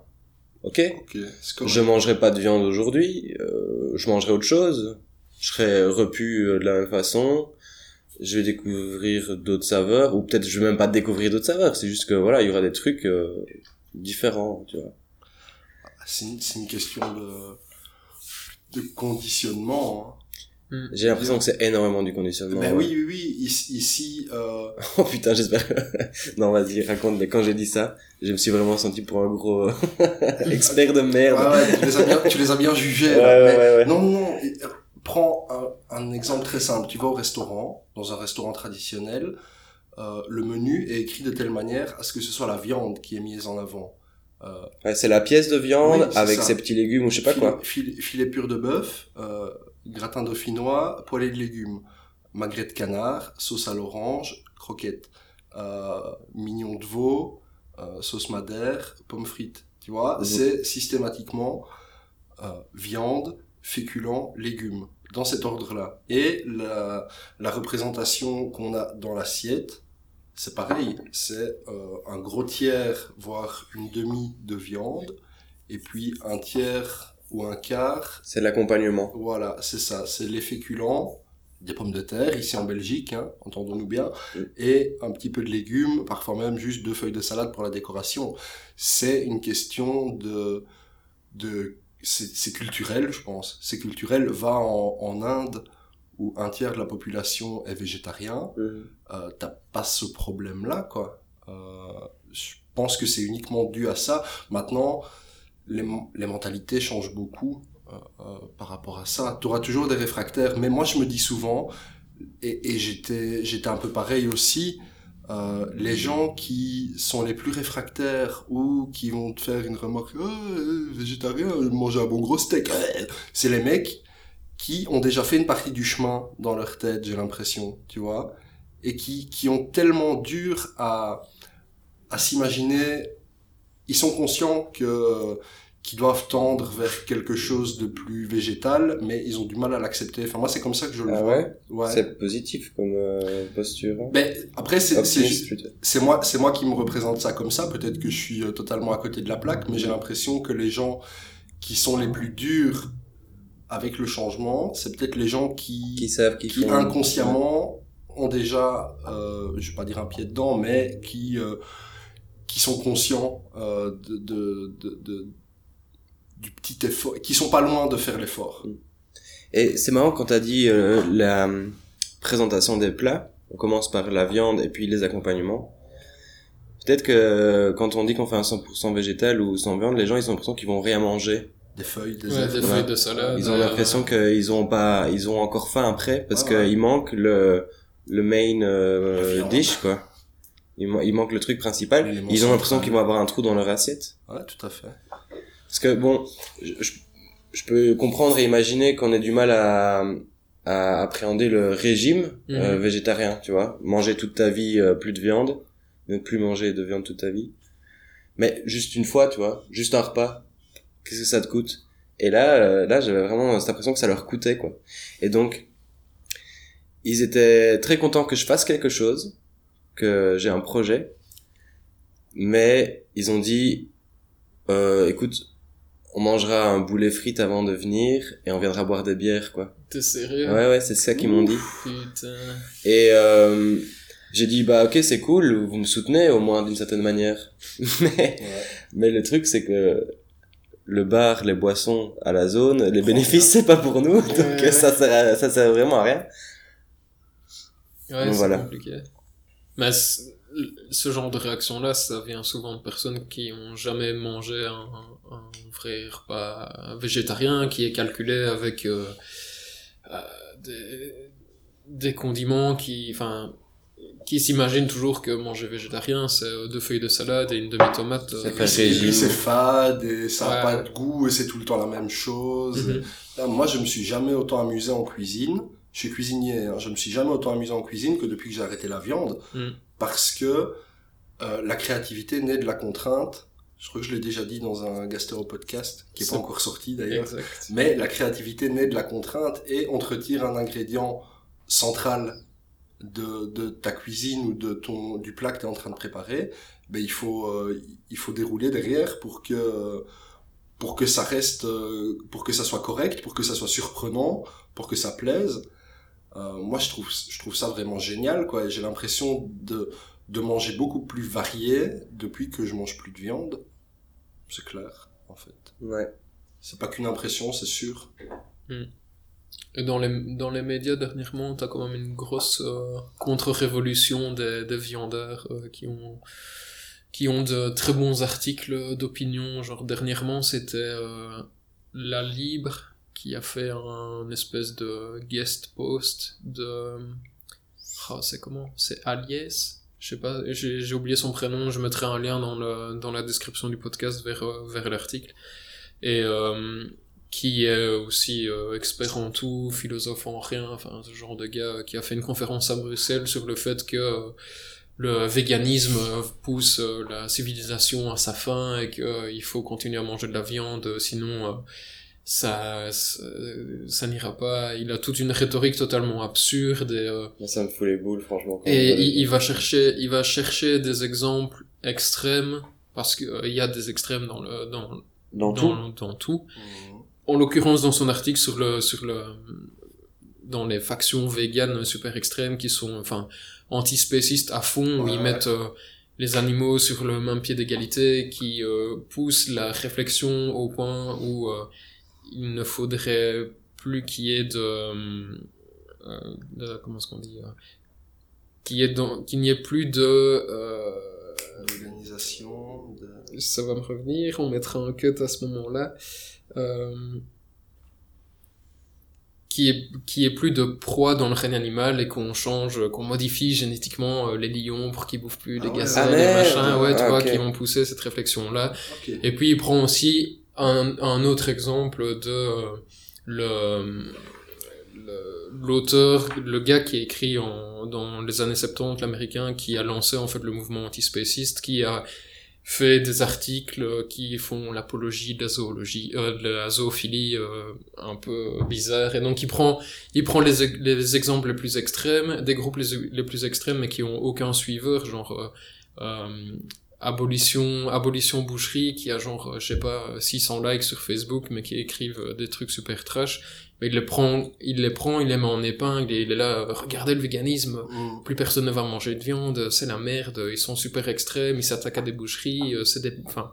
ok, Ok, c'est correct. je mangerai pas de viande aujourd'hui, euh, je mangerai autre chose, je serai repu euh, de la même façon, je vais découvrir d'autres saveurs, ou peut-être je vais même pas découvrir d'autres saveurs, c'est juste que voilà, il y aura des trucs euh, différents, tu vois. C'est une, c'est une question de, de conditionnement. hein. J'ai l'impression que c'est énormément du conditionnement. Ben ouais. oui, oui, oui. Ici, ici euh, Oh putain, j'espère. non, vas-y, raconte. Mais quand j'ai dit ça, je me suis vraiment senti pour un gros expert de merde. ouais, ouais, tu, les as bien, tu les as bien jugés. Ouais, là. ouais, ouais, ouais. Non, non, non. euh, Prends un, un exemple très simple. Tu vas au restaurant, dans un restaurant traditionnel, euh, le menu est écrit de telle manière à ce que ce soit la viande qui est mise en avant. Euh, Ouais, c'est la pièce de viande Oui, avec ça. ses petits légumes ou je sais pas filet, quoi. Filet, filet pur de bœuf, euh, gratin dauphinois, poêlée de légumes, magret de canard, sauce à l'orange, croquettes, euh, mignon de veau, sauce madère, pommes frites. Tu vois, Mhm. c'est systématiquement viande, féculents, légumes, dans cet ordre-là. Et la, la représentation qu'on a dans l'assiette, c'est pareil, c'est euh, un gros tiers, voire une demi de viande, et puis un tiers ou un quart, C'est l'accompagnement. voilà, c'est ça, c'est les féculents, des pommes de terre, ici en Belgique, hein, entendons-nous bien, Mm. et un petit peu de légumes, parfois même juste deux feuilles de salade pour la décoration. C'est une question de... de c'est c'est culturel, je pense. C'est culturel. Va en, en Inde, où un tiers de la population est végétarien, Mhm. euh, t'as pas ce problème-là, quoi. Euh, je pense que c'est uniquement dû à ça. Maintenant, les, les mentalités changent beaucoup euh, euh, par rapport à ça. Tu auras toujours des réfractaires, mais moi je me dis souvent, et, et j'étais j'étais un peu pareil aussi, les gens qui sont les plus réfractaires ou qui vont te faire une remarque oh, euh, végétarien, manger un bon gros steak, c'est les mecs qui ont déjà fait une partie du chemin dans leur tête, j'ai l'impression, tu vois, et qui, qui ont tellement dur à, à s'imaginer, ils sont conscients que qui doivent tendre vers quelque chose de plus végétal, mais ils ont du mal à l'accepter. Enfin, moi, c'est comme ça que je le Ah vois. ouais? Ouais. C'est positif comme euh, posture. hein? Mais après, c'est, c'est moi, c'est moi qui me représente ça comme ça. Peut-être que je suis euh, totalement à côté de la plaque, mais j'ai l'impression que les gens qui sont les plus durs avec le changement, c'est peut-être les gens qui, Qui savent, qui, qui font- inconsciemment ont déjà, euh, je vais pas dire un pied dedans, mais qui, euh, qui sont conscients euh, de, de, de, de- du petit effort, qui sont pas loin de faire l'effort. Et c'est marrant quand t'as dit euh, la présentation des plats. On commence par la viande et puis les accompagnements. Peut-être que quand on dit qu'on fait un 100% végétal ou sans viande, les gens ils ont l'impression qu'ils vont rien manger. Des feuilles, des Ouais, feuilles de salade. Ils ont euh, l'impression qu'ils ont pas, ils ont encore faim après parce ouais. qu'il manque le le main euh, dish quoi. Il, man- il manque le truc principal. Ils ont l'impression qu'ils vont avoir un trou dans leur assiette. Ouais, tout à fait. Parce que bon, je, je, je peux comprendre et imaginer qu'on ait du mal à, à appréhender le régime euh, Mhm. végétarien, tu vois. Manger toute ta vie euh, plus de viande, ne plus manger de viande toute ta vie. Mais juste une fois, tu vois, juste un repas, qu'est-ce que ça te coûte? Et là, euh, là, j'avais vraiment cette impression que ça leur coûtait, quoi. Et donc, ils étaient très contents que je fasse quelque chose, que j'ai un projet, mais ils ont dit, euh, écoute, on mangera un boulet frites avant de venir et on viendra boire des bières, quoi. T'es sérieux? Ouais, ouais, c'est ça qu'ils m'ont dit. Putain. Et euh, j'ai dit, bah ok, c'est cool, vous me soutenez au moins d'une certaine manière. mais, Ouais. mais le truc, c'est que le bar, les boissons à la zone, les bénéfices, c'est pas pour nous, donc Ouais. ça sert, à- ça sert vraiment à rien. Ouais, Donc voilà. compliqué. Mais ce genre de réaction-là, ça vient souvent de personnes qui ont jamais mangé un, un vrai repas végétarien qui est calculé avec euh, euh, des, des condiments qui, enfin, qui s'imaginent toujours que manger végétarien, c'est euh, deux feuilles de salade et une demi-tomate. C'est euh, c'est fade et ça n'a Ouais. pas de goût et c'est tout le temps la même chose. Mhm. Là, moi, je me suis jamais autant amusé en cuisine. Je suis cuisinier. Hein. Je me suis jamais autant amusé en cuisine que depuis que j'ai arrêté la viande, Mm. parce que euh, la créativité naît de la contrainte. Je crois que je l'ai déjà dit dans un gastro podcast qui est C'est- pas encore sorti d'ailleurs. Mais la créativité naît de la contrainte et on te retire un ingrédient central de, de ta cuisine ou de ton du plat que tu es en train de préparer. Ben il faut euh, il faut dérouler derrière pour que pour que ça reste euh, pour que ça soit correct, pour que ça soit surprenant, pour que ça plaise. Euh, moi je trouve je trouve ça vraiment génial quoi. Et J'ai l'impression de de manger beaucoup plus varié depuis que je mange plus de viande. C'est clair en fait. Ouais. C'est pas qu'une impression, c'est sûr. Dans les, dans les médias, dernièrement, t'as quand même une grosse euh, contre-révolution des, des viandeurs euh, qui ont qui ont de très bons articles d'opinion. Genre, dernièrement, c'était euh, La Libre qui a fait un espèce de guest post de... Ah, c'est comment? C'est Aliès Je sais pas, j'ai oublié son prénom, je mettrai un lien dans, le, dans la description du podcast vers, vers l'article. Et... Euh, qui est aussi euh, expert en tout, philosophe en rien, enfin ce genre de gars qui a fait une conférence à Bruxelles sur le fait que euh, le véganisme euh, pousse euh, la civilisation à sa fin et qu'il faut continuer à manger de la viande, euh, sinon euh, ça ça, ça n'ira pas. Il a toute une rhétorique totalement absurde et euh, ça me fout les boules, franchement. quand et il, va chercher, il va chercher des exemples extrêmes parce que euh, il y a des extrêmes dans le dans Dans tout. dans, dans tout en l'occurrence dans son article sur le sur le dans les factions véganes super extrêmes qui sont enfin antispécistes à fond où ils ouais. mettent euh, les animaux sur le même pied d'égalité qui euh, poussent la réflexion au point où euh, il ne faudrait plus qu'il y ait de, euh, de comment est-ce qu'on dit qu'il y ait qu'il n'y ait plus de euh, citation de... Ça va me revenir, on mettra un cut à ce moment-là. Euh, qui est, qui est plus de proie dans le règne animal et qu'on change, qu'on modifie génétiquement euh, les lions pour qu'ils bouffent plus Ah les ouais, gazelles, ah les merde. machins, ouais, tu Ah, vois, qui ont poussé cette réflexion-là. Et puis il prend aussi un, un autre exemple de euh, le le- l'auteur, le gars qui a écrit en, dans les années 70, l'américain, qui a lancé en fait le mouvement antispéciste, qui a fait des articles qui font l'apologie de la zoologie, euh, de la zoophilie euh, un peu bizarre. Et donc il prend, il prend les, les exemples les plus extrêmes, des groupes les, les plus extrêmes mais qui ont aucun suiveur, genre euh, euh, abolition, abolition boucherie, qui a genre, euh, je sais pas, 600 likes sur Facebook, mais qui écrivent euh, des trucs super trash. Mais il les prend, il les prend, il les met en épingle et il est là, euh, regardez le véganisme, Mm. plus personne ne va manger de viande, c'est la merde, ils sont super extrêmes, ils s'attaquent à des boucheries, euh, c'est des, enfin,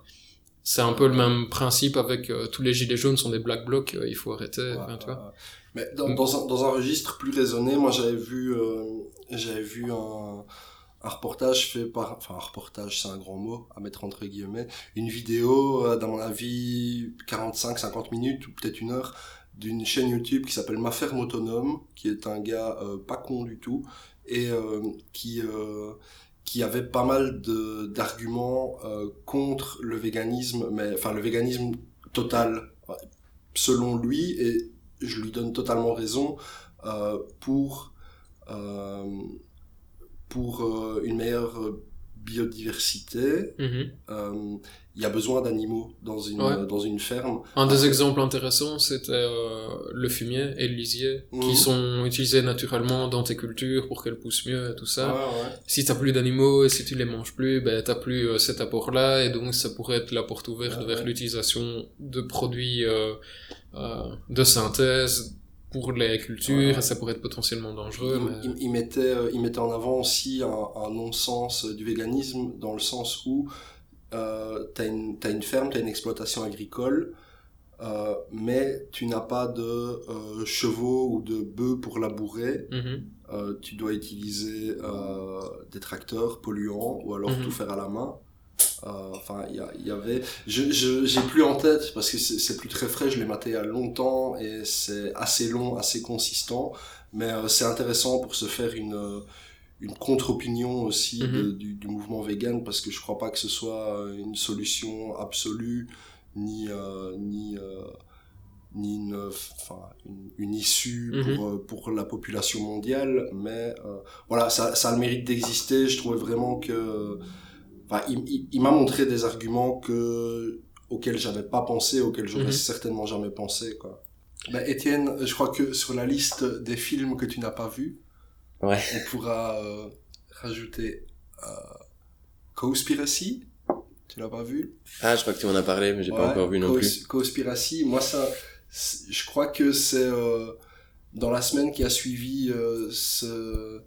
c'est un peu le même principe avec euh, tous les gilets jaunes sont des black blocs, euh, il faut arrêter, Ouais, tu vois. Mais dans, dans, un, dans un registre plus raisonné, moi j'avais vu, euh, j'avais vu un, un reportage fait par, enfin un reportage c'est un grand mot à mettre entre guillemets, une vidéo euh, dans mon avis 45-50 minutes ou peut-être une heure d'une chaîne YouTube qui s'appelle Ma ferme autonome, qui est un gars euh, pas con du tout et euh, qui avait pas mal d'arguments contre le véganisme, mais enfin le véganisme total selon lui et je lui donne totalement raison pour pour euh, une meilleure biodiversité Mhm. euh, il y a besoin d'animaux dans une Ouais. dans une ferme Un des exemples intéressants, c'était euh, le fumier et le lisier, Mhm. qui sont utilisés naturellement dans tes cultures pour qu'elles poussent mieux et tout ça. Ouais, ouais. Si t'as plus d'animaux et si tu les manges plus, ben t'as plus euh, cet apport-là et donc ça pourrait être la porte ouverte Ouais, vers l'utilisation de produits euh, euh, de synthèse pour Ouais. et ça pourrait être potentiellement dangereux. il, mais... il- il mettait, euh, il mettait en avant aussi un, un non-sens du véganisme dans le sens où euh, tu as une, ferme, tu as une exploitation agricole, euh, mais tu n'as pas de euh, chevaux ou de bœufs pour labourer. Mhm. Euh, tu dois utiliser euh, des tracteurs polluants ou alors Mhm. tout faire à la main. Euh, Enfin, il y, avait. Je j'ai plus en tête parce que c'est plus très frais. Je l'ai maté il y a longtemps et c'est assez long, assez consistant. Mais euh, c'est intéressant pour se faire une euh, une contre-opinion aussi Mhm. de- du, du mouvement vegan parce que je crois pas que ce soit une solution absolue ni euh, ni euh, ni une, enfin, une, une issue Mhm. pour, euh, pour la population mondiale, mais euh, voilà, ça, ça a le mérite d'exister. Je trouvais vraiment que, enfin, il, il, il m'a montré des arguments que auxquels j'avais pas pensé, auxquels j'aurais Mhm. certainement jamais pensé, quoi. Ben, Étienne, je crois que sur la liste des films que tu n'as pas vus, Ouais. on pourra euh, rajouter euh, Conspiracy. Tu l'as pas vu? Ah, je crois que tu m'en as parlé, mais j'ai pas encore vu non Cos- plus. Conspiracy, moi ça, je crois que c'est euh, dans la semaine qui a suivi euh, ce,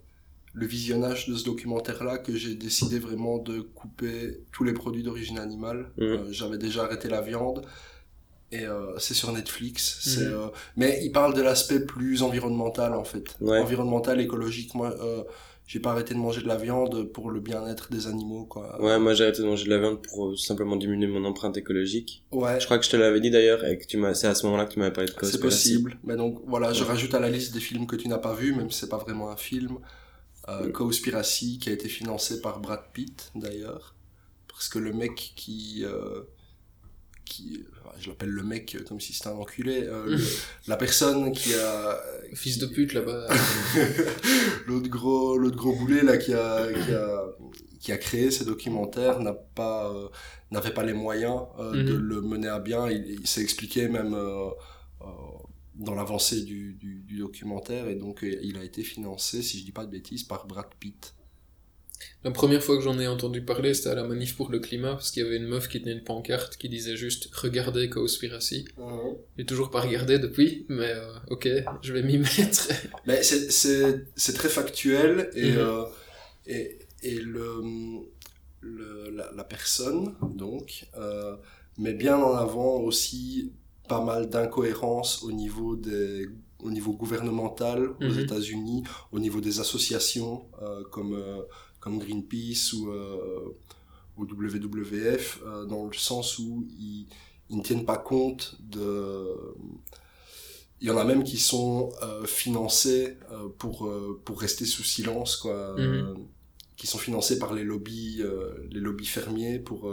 le visionnage de ce documentaire-là que j'ai décidé vraiment de couper tous les produits d'origine animale. Mhm. Euh, J'avais déjà arrêté la viande. Et euh, c'est sur Netflix. C'est, Mhm. euh, mais il parle de l'aspect plus environnemental en fait. Ouais. Environnemental, écologique. Moi, j'ai pas arrêté de manger de la viande pour le bien-être des animaux, quoi. Ouais, moi j'ai arrêté de manger de la viande pour simplement diminuer mon empreinte écologique. Ouais. Je crois que je te l'avais dit d'ailleurs et que tu m'as, c'est à ce moment-là que tu m'avais parlé de C'est Conspiracy. possible. Mais donc voilà, je rajoute à la liste des films que tu n'as pas vus, même si c'est pas vraiment un film. Euh. Conspiracy, qui a été financé par Brad Pitt d'ailleurs. Parce que le mec qui. euh, qui je l'appelle le mec euh, comme si c'était un enculé. euh, le- la personne qui a. Fils de pute là-bas. l'autre gros l'autre gros boulet là qui a qui a qui a créé ces documentaires n'a pas euh, n'avait pas les moyens euh, de Mhm. le mener à bien il, il s'est expliqué même dans l'avancée du, du, du documentaire et donc euh, il a été financé si je dis pas de bêtises par Brad Pitt La première fois que j'en ai entendu parler, c'était à la manif pour le climat, parce qu'il y avait une meuf qui tenait une pancarte qui disait juste Regardez Conspiracy. J'ai toujours pas regardé depuis, mais euh, ok, je vais m'y mettre. Mais c'est, très factuel et, Mhm. euh, et, et le, le, la, la personne, donc, euh, met bien en avant aussi pas mal d'incohérences au niveau des au niveau gouvernemental aux Mhm. États-Unis, au niveau des associations euh, comme euh, comme Greenpeace ou euh, au WWF dans le sens où ils, ils ne tiennent pas compte de il y en a même qui sont financés pour pour rester sous silence quoi Mhm. qui sont financés par les lobbies les lobbies fermiers pour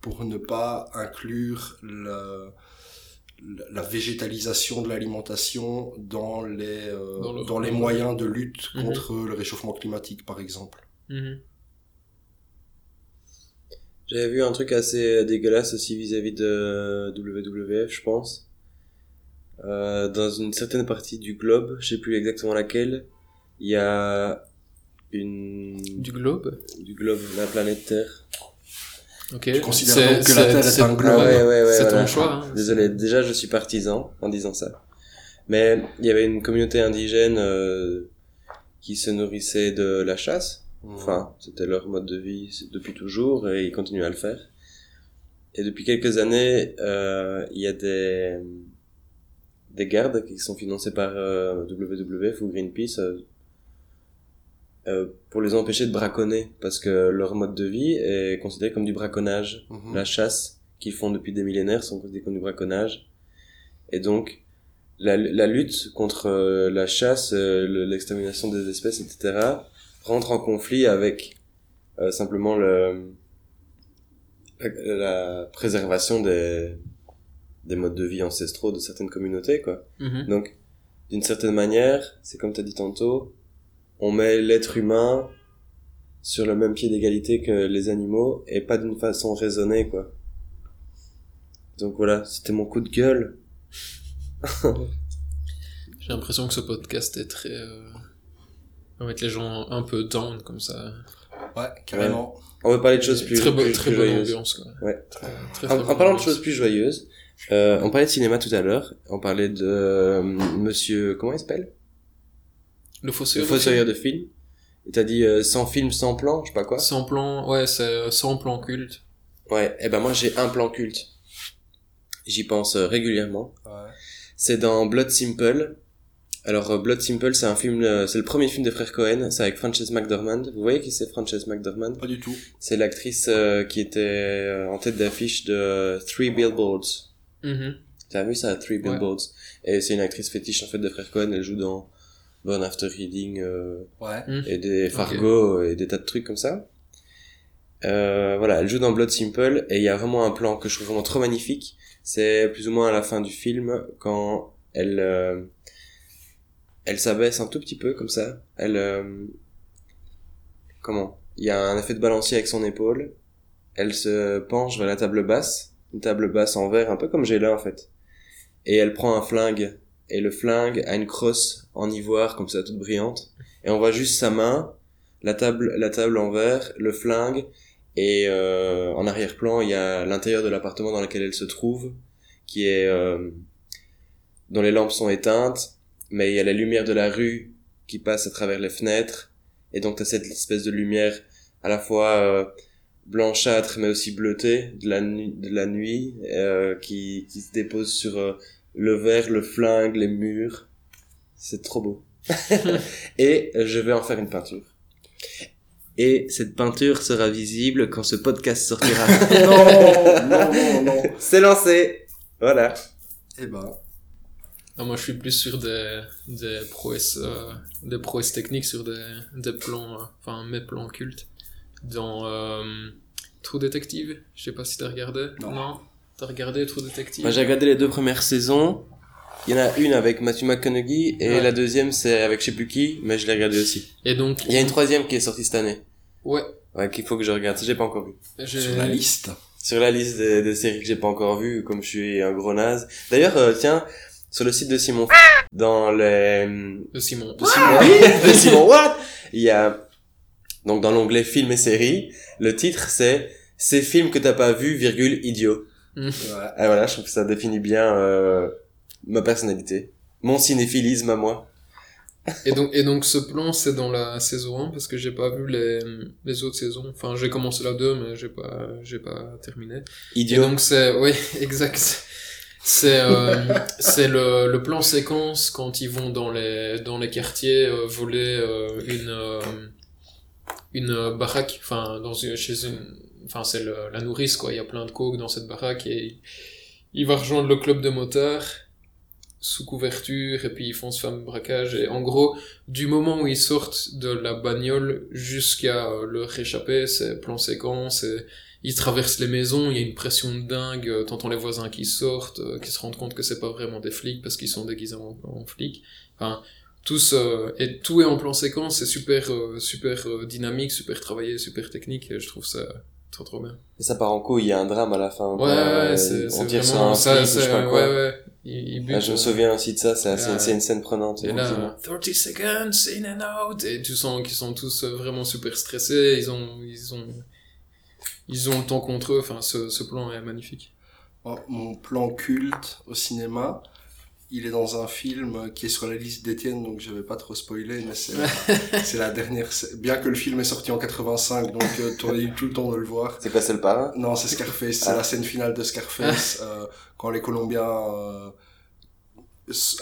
pour ne pas inclure la la- végétalisation de l'alimentation dans les euh, Dans les moyens de lutte Mhm. contre le réchauffement climatique par exemple Mhm. J'avais vu un truc assez dégueulasse aussi vis-à-vis de WWF, je pense. Euh, dans une certaine partie du globe, je sais plus exactement laquelle, il y a une Du globe? du globe, la planète Terre. Ok. Tu considères C'est- donc que la c'est- Terre est c'est- un globe ouais, ouais, ouais, C'est voilà. ton choix. hein. Désolé, déjà je suis partisan en disant ça. Mais il y avait une communauté indigène euh, qui se nourrissait de la chasse. Enfin, c'était leur mode de vie depuis toujours et ils continuent à le faire. Et depuis quelques années, euh, il y a des des gardes qui sont financés par euh, WWF ou Greenpeace euh, pour les empêcher de braconner parce que leur mode de vie est considéré comme du braconnage Mhm. la chasse qu'ils font depuis des millénaires sont considérés comme du braconnage. Et donc, la, la lutte contre euh, la chasse, euh, le- l'extermination des espèces, etc., rentre en conflit avec euh, simplement le, la, la préservation des, des modes de vie ancestraux de certaines communautés, quoi. Mhm. Donc, d'une certaine manière, c'est comme tu as dit tantôt, on met l'être humain sur le même pied d'égalité que les animaux et pas d'une façon raisonnée, quoi. Donc voilà, c'était mon coup de gueule. J'ai l'impression que ce podcast est très. Euh... va mettre les gens un peu down comme ça. ouais carrément On va parler de choses plus, très, bo- plus, très plus bonne joyeuses. ambiance quoi. Ouais. Très, très, En, très en bonne parlant de choses plus joyeuses, euh, on parlait de cinéma tout à l'heure. On parlait de euh, Monsieur, comment il s'appelle? Le Le fossoyeur. fossoyeur de film. Et t'as dit euh, sans film, sans plan, je sais pas quoi. Sans plan, ouais, c'est sans plan culte. Ouais. Et ben moi j'ai un plan culte. J'y pense euh, régulièrement. ouais. C'est dans Blood Simple. Alors euh, Blood Simple, c'est un film, euh, c'est le premier film des frères Cohen. C'est avec Frances McDormand. Vous voyez qui c'est Frances McDormand? Pas du tout C'est l'actrice euh, qui était euh, en tête d'affiche de Three Billboards. Mhm. T'as vu ça, Three Ouais. Billboards? Et c'est une actrice fétiche en fait des frères Cohen. Elle joue dans Born After Reading euh, ouais Mhm. et des Fargo et des tas de trucs comme ça. Euh, voilà, elle joue dans Blood Simple et il y a vraiment un plan que je trouve vraiment trop magnifique. C'est plus ou moins à la fin du film quand elle euh, elle s'abaisse un tout petit peu comme ça. Elle euh, comment? Il y a un effet de balancier avec son épaule. Elle se penche vers la table basse, une table basse en verre un peu comme j'ai là en fait. Et elle prend un flingue et le flingue a une crosse en ivoire comme ça toute brillante. Et on voit juste sa main, la table, la table en verre, le flingue, et euh, en arrière-plan il y a l'intérieur de l'appartement dans lequel elle se trouve, qui est euh, dont les lampes sont éteintes, mais il y a la lumière de la rue qui passe à travers les fenêtres, et donc t'as cette espèce de lumière à la fois euh, blanchâtre mais aussi bleutée de la nuit, de la nuit qui, qui se dépose sur le verre, le flingue, les murs. C'est trop beau. et je vais en faire une peinture. Et cette peinture sera visible quand ce podcast sortira. non non non non C'est lancé. Voilà. eh ben Ah, moi, je suis plus sur des, des prouesses, euh, des prouesses techniques, sur des, des plans, euh, enfin, mes plans cultes. Dans, euh, True Detective. Je sais pas si t'as regardé. Non. T'as regardé True Detective? Moi, j'ai regardé les deux premières saisons. Il y en a une avec Matthew McConaughey et Ouais. la deuxième c'est avec je sais plus qui, mais je l'ai regardé aussi. Et donc, Il y a une troisième qui est sortie cette année. ouais, Ouais, qu'il faut que je regarde. Ça, j'ai pas encore vu. j'ai, sur la liste Sur la liste des, des séries que j'ai pas encore vues, comme je suis un gros naze. D'ailleurs, euh, tiens, sur le site de Simon, dans les, de Simon. de Simon, de Simon What? Il y a donc dans l'onglet films et séries, le titre c'est ces films que t'as pas vu virgule idiot. Ouais Ah voilà, je trouve que ça définit bien euh, ma personnalité, mon cinéphilisme à moi. Et donc, et donc ce plan, c'est dans la saison 1, parce que j'ai pas vu les, les autres saisons. Enfin, j'ai commencé la 2, mais j'ai pas, j'ai pas terminé. Et Idiot. donc c'est, oui, exact. C'est, euh, c'est le, le plan séquence quand ils vont dans les, dans les quartiers euh, voler euh, une, euh, une baraque, enfin, dans une, chez une, enfin, c'est la nourrice, quoi. Il y a plein de coke dans cette baraque et il va rejoindre le club de motards sous couverture et puis ils font ce fameux braquage et en gros du moment où ils sortent de la bagnole jusqu'à euh, leur échapper c'est plan séquence et ils traversent les maisons il y a une pression de dingue euh, t'entends les voisins qui sortent euh, qui se rendent compte que c'est pas vraiment des flics parce qu'ils sont déguisés en, en flics enfin tous et tout est en plan séquence c'est super super dynamique super travaillé super technique et je trouve ça trop trop bien Et ça part en couille, il y a un drame à la fin. ouais quoi. ouais Euh, c'est on c'est tire sur un ça flic je sais pas ouais quoi. ouais il, il bute, Ah, je me euh, souviens aussi de ça, c'est c'est une scène prenante. Et là, 30 seconds, in and out, et tu sens qu'ils sont tous euh, vraiment super stressés, ils ont, ils ont, ils ont le temps contre eux, enfin, ce, ce plan est magnifique. Oh, mon plan culte au cinéma, il est dans un film qui est sur la liste d'Étienne, donc je vais pas trop spoiler, mais c'est la, la dernière. Bien que le film est sorti en 85, donc tu aurais eu tout le temps de le voir. C'est quoi, c'est le parrain Non, c'est Scarface, c'est Ah. la scène finale de Scarface, euh, quand les Colombiens euh,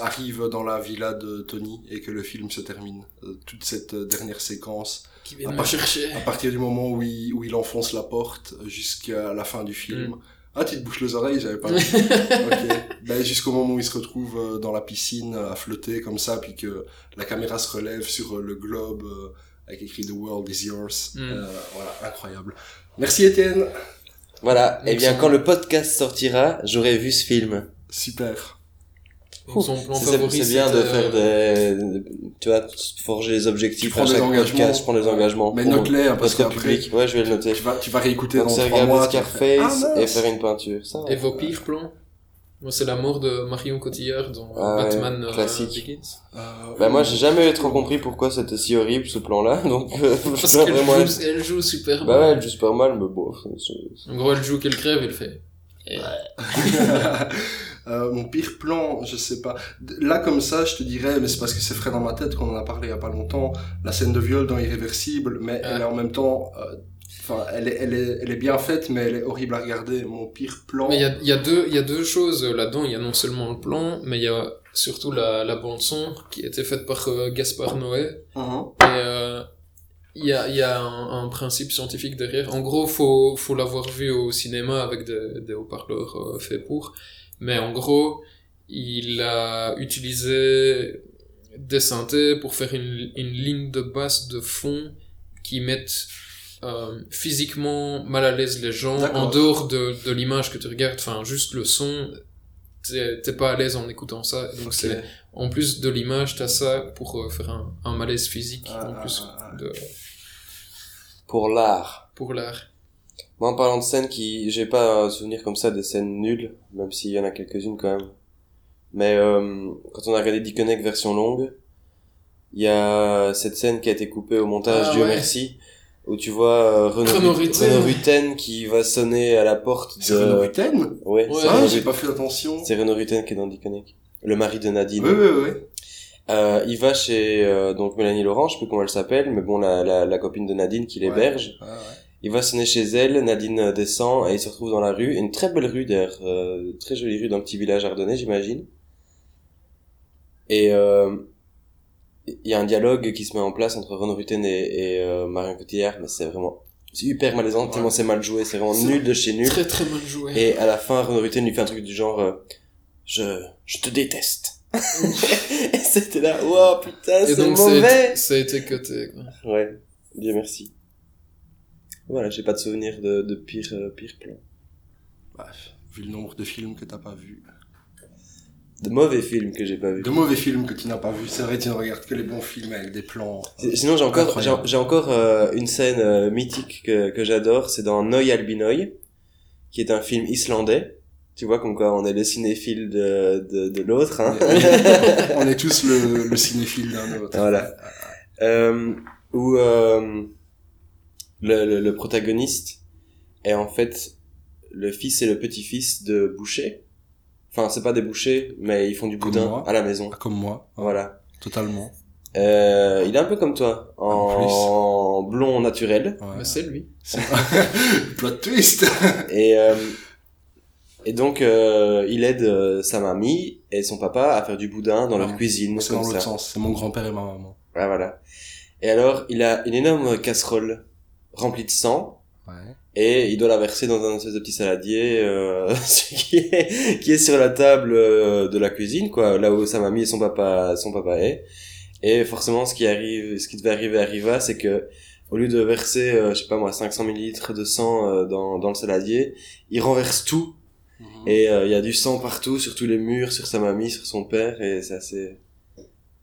arrivent dans la villa de Tony et que le film se termine. Euh, toute cette euh, dernière séquence, Qui viennent À part- chercher. à partir du moment où il, où il enfonce la porte jusqu'à la fin du film. Mm. Ah, tu te bouches les oreilles, j'avais pas vu. ok. Ben, jusqu'au moment où il se retrouve euh, dans la piscine à flotter comme ça, puis que la caméra se relève sur euh, le globe euh, avec écrit The World is Yours. Mm. Euh, voilà, incroyable. Merci Étienne. Voilà. Et Donc, bien, quand le podcast sortira, j'aurai vu ce film. Super. Donc, son plan C'est favori, c'est bien de faire euh, des, tu vois, forger les objectifs Tu prends des chaque engagements. podcast, je prends des engagements. Mais note-les, hein, parce notre qu'après, public. Ouais, je vais le noter. tu vas, tu vas réécouter Donc dans trois mois. Scarface Ah, et faire une peinture. Ça, Et vos pires plans? Moi, c'est la mort de Marion Cotillard dans Ah ouais, Batman euh, classique. Begins. Euh, Bah moi j'ai jamais trop compris pourquoi c'était si horrible ce plan-là, donc euh, je Parce qu'elle vraiment... joue, elle joue super Bah ouais, bien. elle joue super mal, mais bon... En gros, elle joue qu'elle crève, il fait. Euh, mon pire plan, je sais pas. Là, comme ça, je te dirais, mais c'est parce que c'est frais dans ma tête qu'on en a parlé il y a pas longtemps, la scène de viol dans Irréversible, mais elle est en même temps, euh, enfin, elle est, elle est, elle est bien faite, mais elle est horrible à regarder. Mon pire plan. Mais il y a, y, a deux- il y a deux choses là-dedans. Il y a non seulement le plan, mais il y a surtout la, la bande-son qui a été faite par euh, Gaspard Noé. Mhm. Et euh, il y a, y a un, un principe scientifique derrière. En gros, faut, faut l'avoir vu au cinéma avec des, des haut-parleurs euh, faits pour. Mais en gros, il a utilisé des synthés pour faire une, une ligne de basse de fond qui mettent euh, physiquement mal à l'aise les gens en dehors de, de l'image que tu regardes. Enfin, juste le son, t'es pas à l'aise en écoutant ça. Donc c'est en plus de l'image, t'as ça pour euh, faire un, un malaise physique Ah, en ah, plus ah. de, Pour l'art. pour l'art. Moi en parlant de scènes qui... J'ai pas un souvenir comme ça des scènes nulles, même s'il y en a quelques-unes quand même. Mais euh, quand on a regardé Disconnect version longue, il y a cette scène qui a été coupée au montage, Ah Dieu ouais. merci, où tu vois euh, Renaud, Renaud Rut- Rutten. Renaud Rutten qui va sonner à la porte de... C'est Renaud Rutten Ouais, Ouais. c'est Ah, j'ai pas fait attention. c'est Renaud Rutten qui est dans Disconnect. Le mari de Nadine. Oui, oui, oui. Euh, il va chez euh, donc Mélanie Laurent, je sais plus comment elle s'appelle, mais bon la, la, la copine de Nadine qui l'héberge. Ouais, ouais. Il va sonner chez elle, Nadine descend et il se retrouve dans la rue, une très belle rue d'ailleurs, euh, très jolie rue d'un petit village ardennais j'imagine. Et euh, il y a un dialogue qui se met en place entre Renaud Rutten et, et euh, Marion Cotillard, mais c'est vraiment c'est hyper malaisant, tellement Ouais. c'est mal joué, c'est vraiment nul de chez nul. Très très mal joué. Et à la fin, Renaud Rutten lui fait un truc du genre, euh, je, je te déteste. et c'était là, wow, putain, c'est mauvais. ça a été cuté. Quoi. Ouais, Dieu merci. Voilà, j'ai pas de souvenir de, de pire, euh, pire plan. Bref, vu le nombre de films que t'as pas vu. De mauvais films que j'ai pas vus. De mauvais films que tu n'as pas vu. C'est vrai, tu ne regardes que les bons films avec des plans. C'est- Sinon, j'ai encore, j'ai encore euh, une scène euh, mythique que, que j'adore, c'est dans Noi Albinoy, qui est un film islandais. Tu vois, comme quoi on est le cinéphile de, de, de l'autre, hein. On est tous le, le cinéphile d'un autre. Voilà. euh, où euh, le, le, le protagoniste est en fait le fils et le petit-fils de bouchers. Enfin, c'est pas des bouchers, mais ils font du Comme boudin moi. à la maison. Ah, Comme moi. Voilà. Totalement. Euh, il est un peu comme toi, En en blond naturel. Ouais. Mais c'est lui. Plot twist. Et, euh, et donc, euh, il aide euh, sa mamie et son papa à faire du boudin dans leur cuisine. C'est comme dans l'autre ça. sens. C'est mon grand-père et ma maman. Ouais, voilà. Et alors, il a une énorme casserole remplie de sang. Ouais. Et il doit la verser dans un espèce de petit saladier euh, qui est qui est sur la table euh, de la cuisine quoi là où sa mamie et son papa son papa est et forcément ce qui arrive ce qui devait arriver arriva c'est que au lieu de verser euh, je sais pas moi 500 millilitres de sang euh, dans dans le saladier il renverse tout Mhm. et euh, il y a du sang partout sur tous les murs sur sa mamie sur son père et c'est assez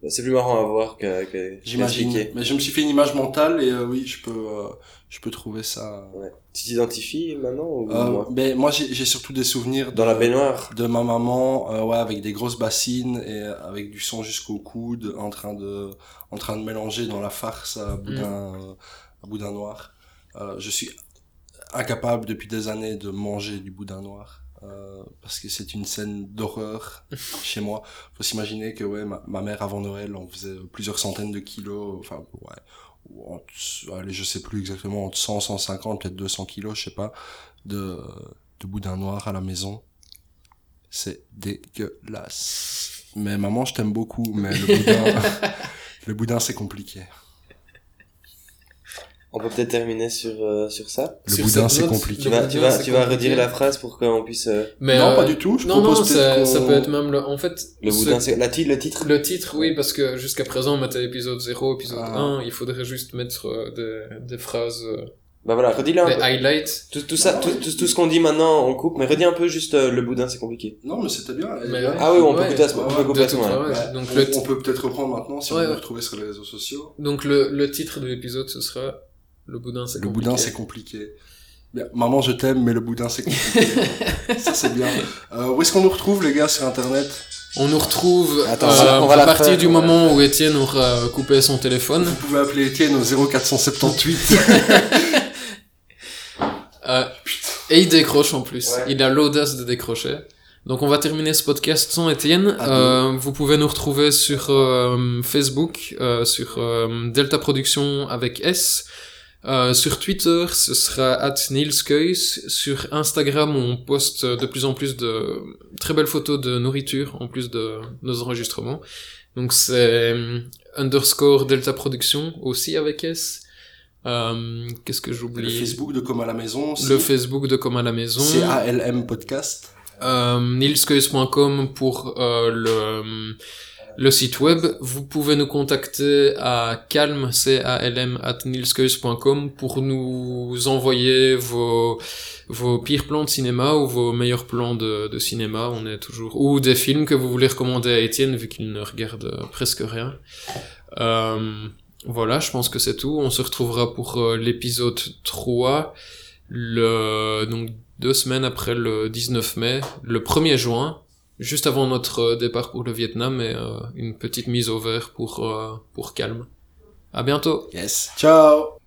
c'est plus marrant à voir que, que qu'à J'imagine. expliquer. Mais je me suis fait une image mentale et euh, oui, je peux, euh, je peux trouver ça. Ouais. tu t'identifies maintenant ou Euh, moi mais moi, j'ai j'ai surtout des souvenirs dans de, la baignoire de ma maman, euh, ouais, avec des grosses bassines et avec du sang jusqu'au coude, en train de, en train de mélanger dans la farce à boudin, euh, à boudin noir. Euh, je suis incapable depuis des années de manger du boudin noir. Euh, parce que c'est une scène d'horreur chez moi. Faut s'imaginer que ouais, ma, ma mère avant Noël en faisait plusieurs centaines de kilos, enfin ouais, allez, je sais plus exactement entre 100, 150, peut-être 200 kilos, je sais pas, de de boudin noir à la maison. C'est dégueulasse. Mais maman, je t'aime beaucoup, mais le boudin, le boudin, c'est compliqué. On peut peut-être terminer sur euh, sur ça Le Sur boudin, c'est compliqué. tu vas boudin, tu vas tu vas redire la phrase pour qu'on puisse euh, Mais, non, euh, pas du tout. Je non, non, propose ça, peut-être ça qu'on- peut être même le, en fait, le ce- boudin c'est la titre le titre? Le titre, oui, parce que jusqu'à présent, on mettait épisode 0, épisode Ah. 1, il faudrait juste mettre euh, des, des phrases, euh, bah voilà redis-le un des peu highlights. tout, tout ça tout, tout, tout ce qu'on dit maintenant on coupe mais redis un peu juste euh, le boudin c'est compliqué Non, mais c'était bien. Mais ah oui on peut Ouais, peut couper à ce. Donc on, le- on peut peut-être reprendre maintenant si Ouais, on veut retrouver sur les réseaux sociaux. Donc le, le titre de l'épisode, ce sera Le boudin, c'est Le compliqué. boudin, c'est compliqué. Bien, maman, je t'aime, mais le boudin, c'est compliqué. Ça, c'est bien. Euh, où est-ce qu'on nous retrouve, les gars, sur Internet? On nous retrouve Attends, euh, on va- à partir faire, du moment où Étienne aura coupé son téléphone. Vous pouvez appeler Étienne au 0478. Euh, et il décroche en plus. Ouais. Il a l'audace de décrocher. Donc on va terminer ce podcast sans Étienne. Euh, vous pouvez nous retrouver sur euh, Facebook, euh, sur euh, Delta Productions avec S. Euh, sur Twitter, ce sera at Nilskeus. Sur Instagram, on poste de plus en plus de très belles photos de nourriture, en plus de nos enregistrements. Donc c'est euh, underscore Delta Productions, aussi avec S. Euh, Qu'est-ce que le j'oublie Facebook de Comme à la Maison. le Facebook de Comme à la Maison. C-A-L-M podcast. Euh, nilskeus.com pour euh, le, le site web. Vous pouvez nous contacter à calm, c a l m at pour nous envoyer vos, vos pires plans de cinéma ou vos meilleurs plans de, cinéma. On est toujours, ou des films que vous voulez recommander à Étienne vu qu'il ne regarde presque rien. Euh, voilà, je pense que c'est tout. On se retrouvera pour euh, l'épisode 3, le, donc deux semaines après le 19 mai, le 1er juin, juste avant notre euh, départ pour le Vietnam et euh, une petite mise au vert pour, euh, pour calme. À bientôt! Yes. Ciao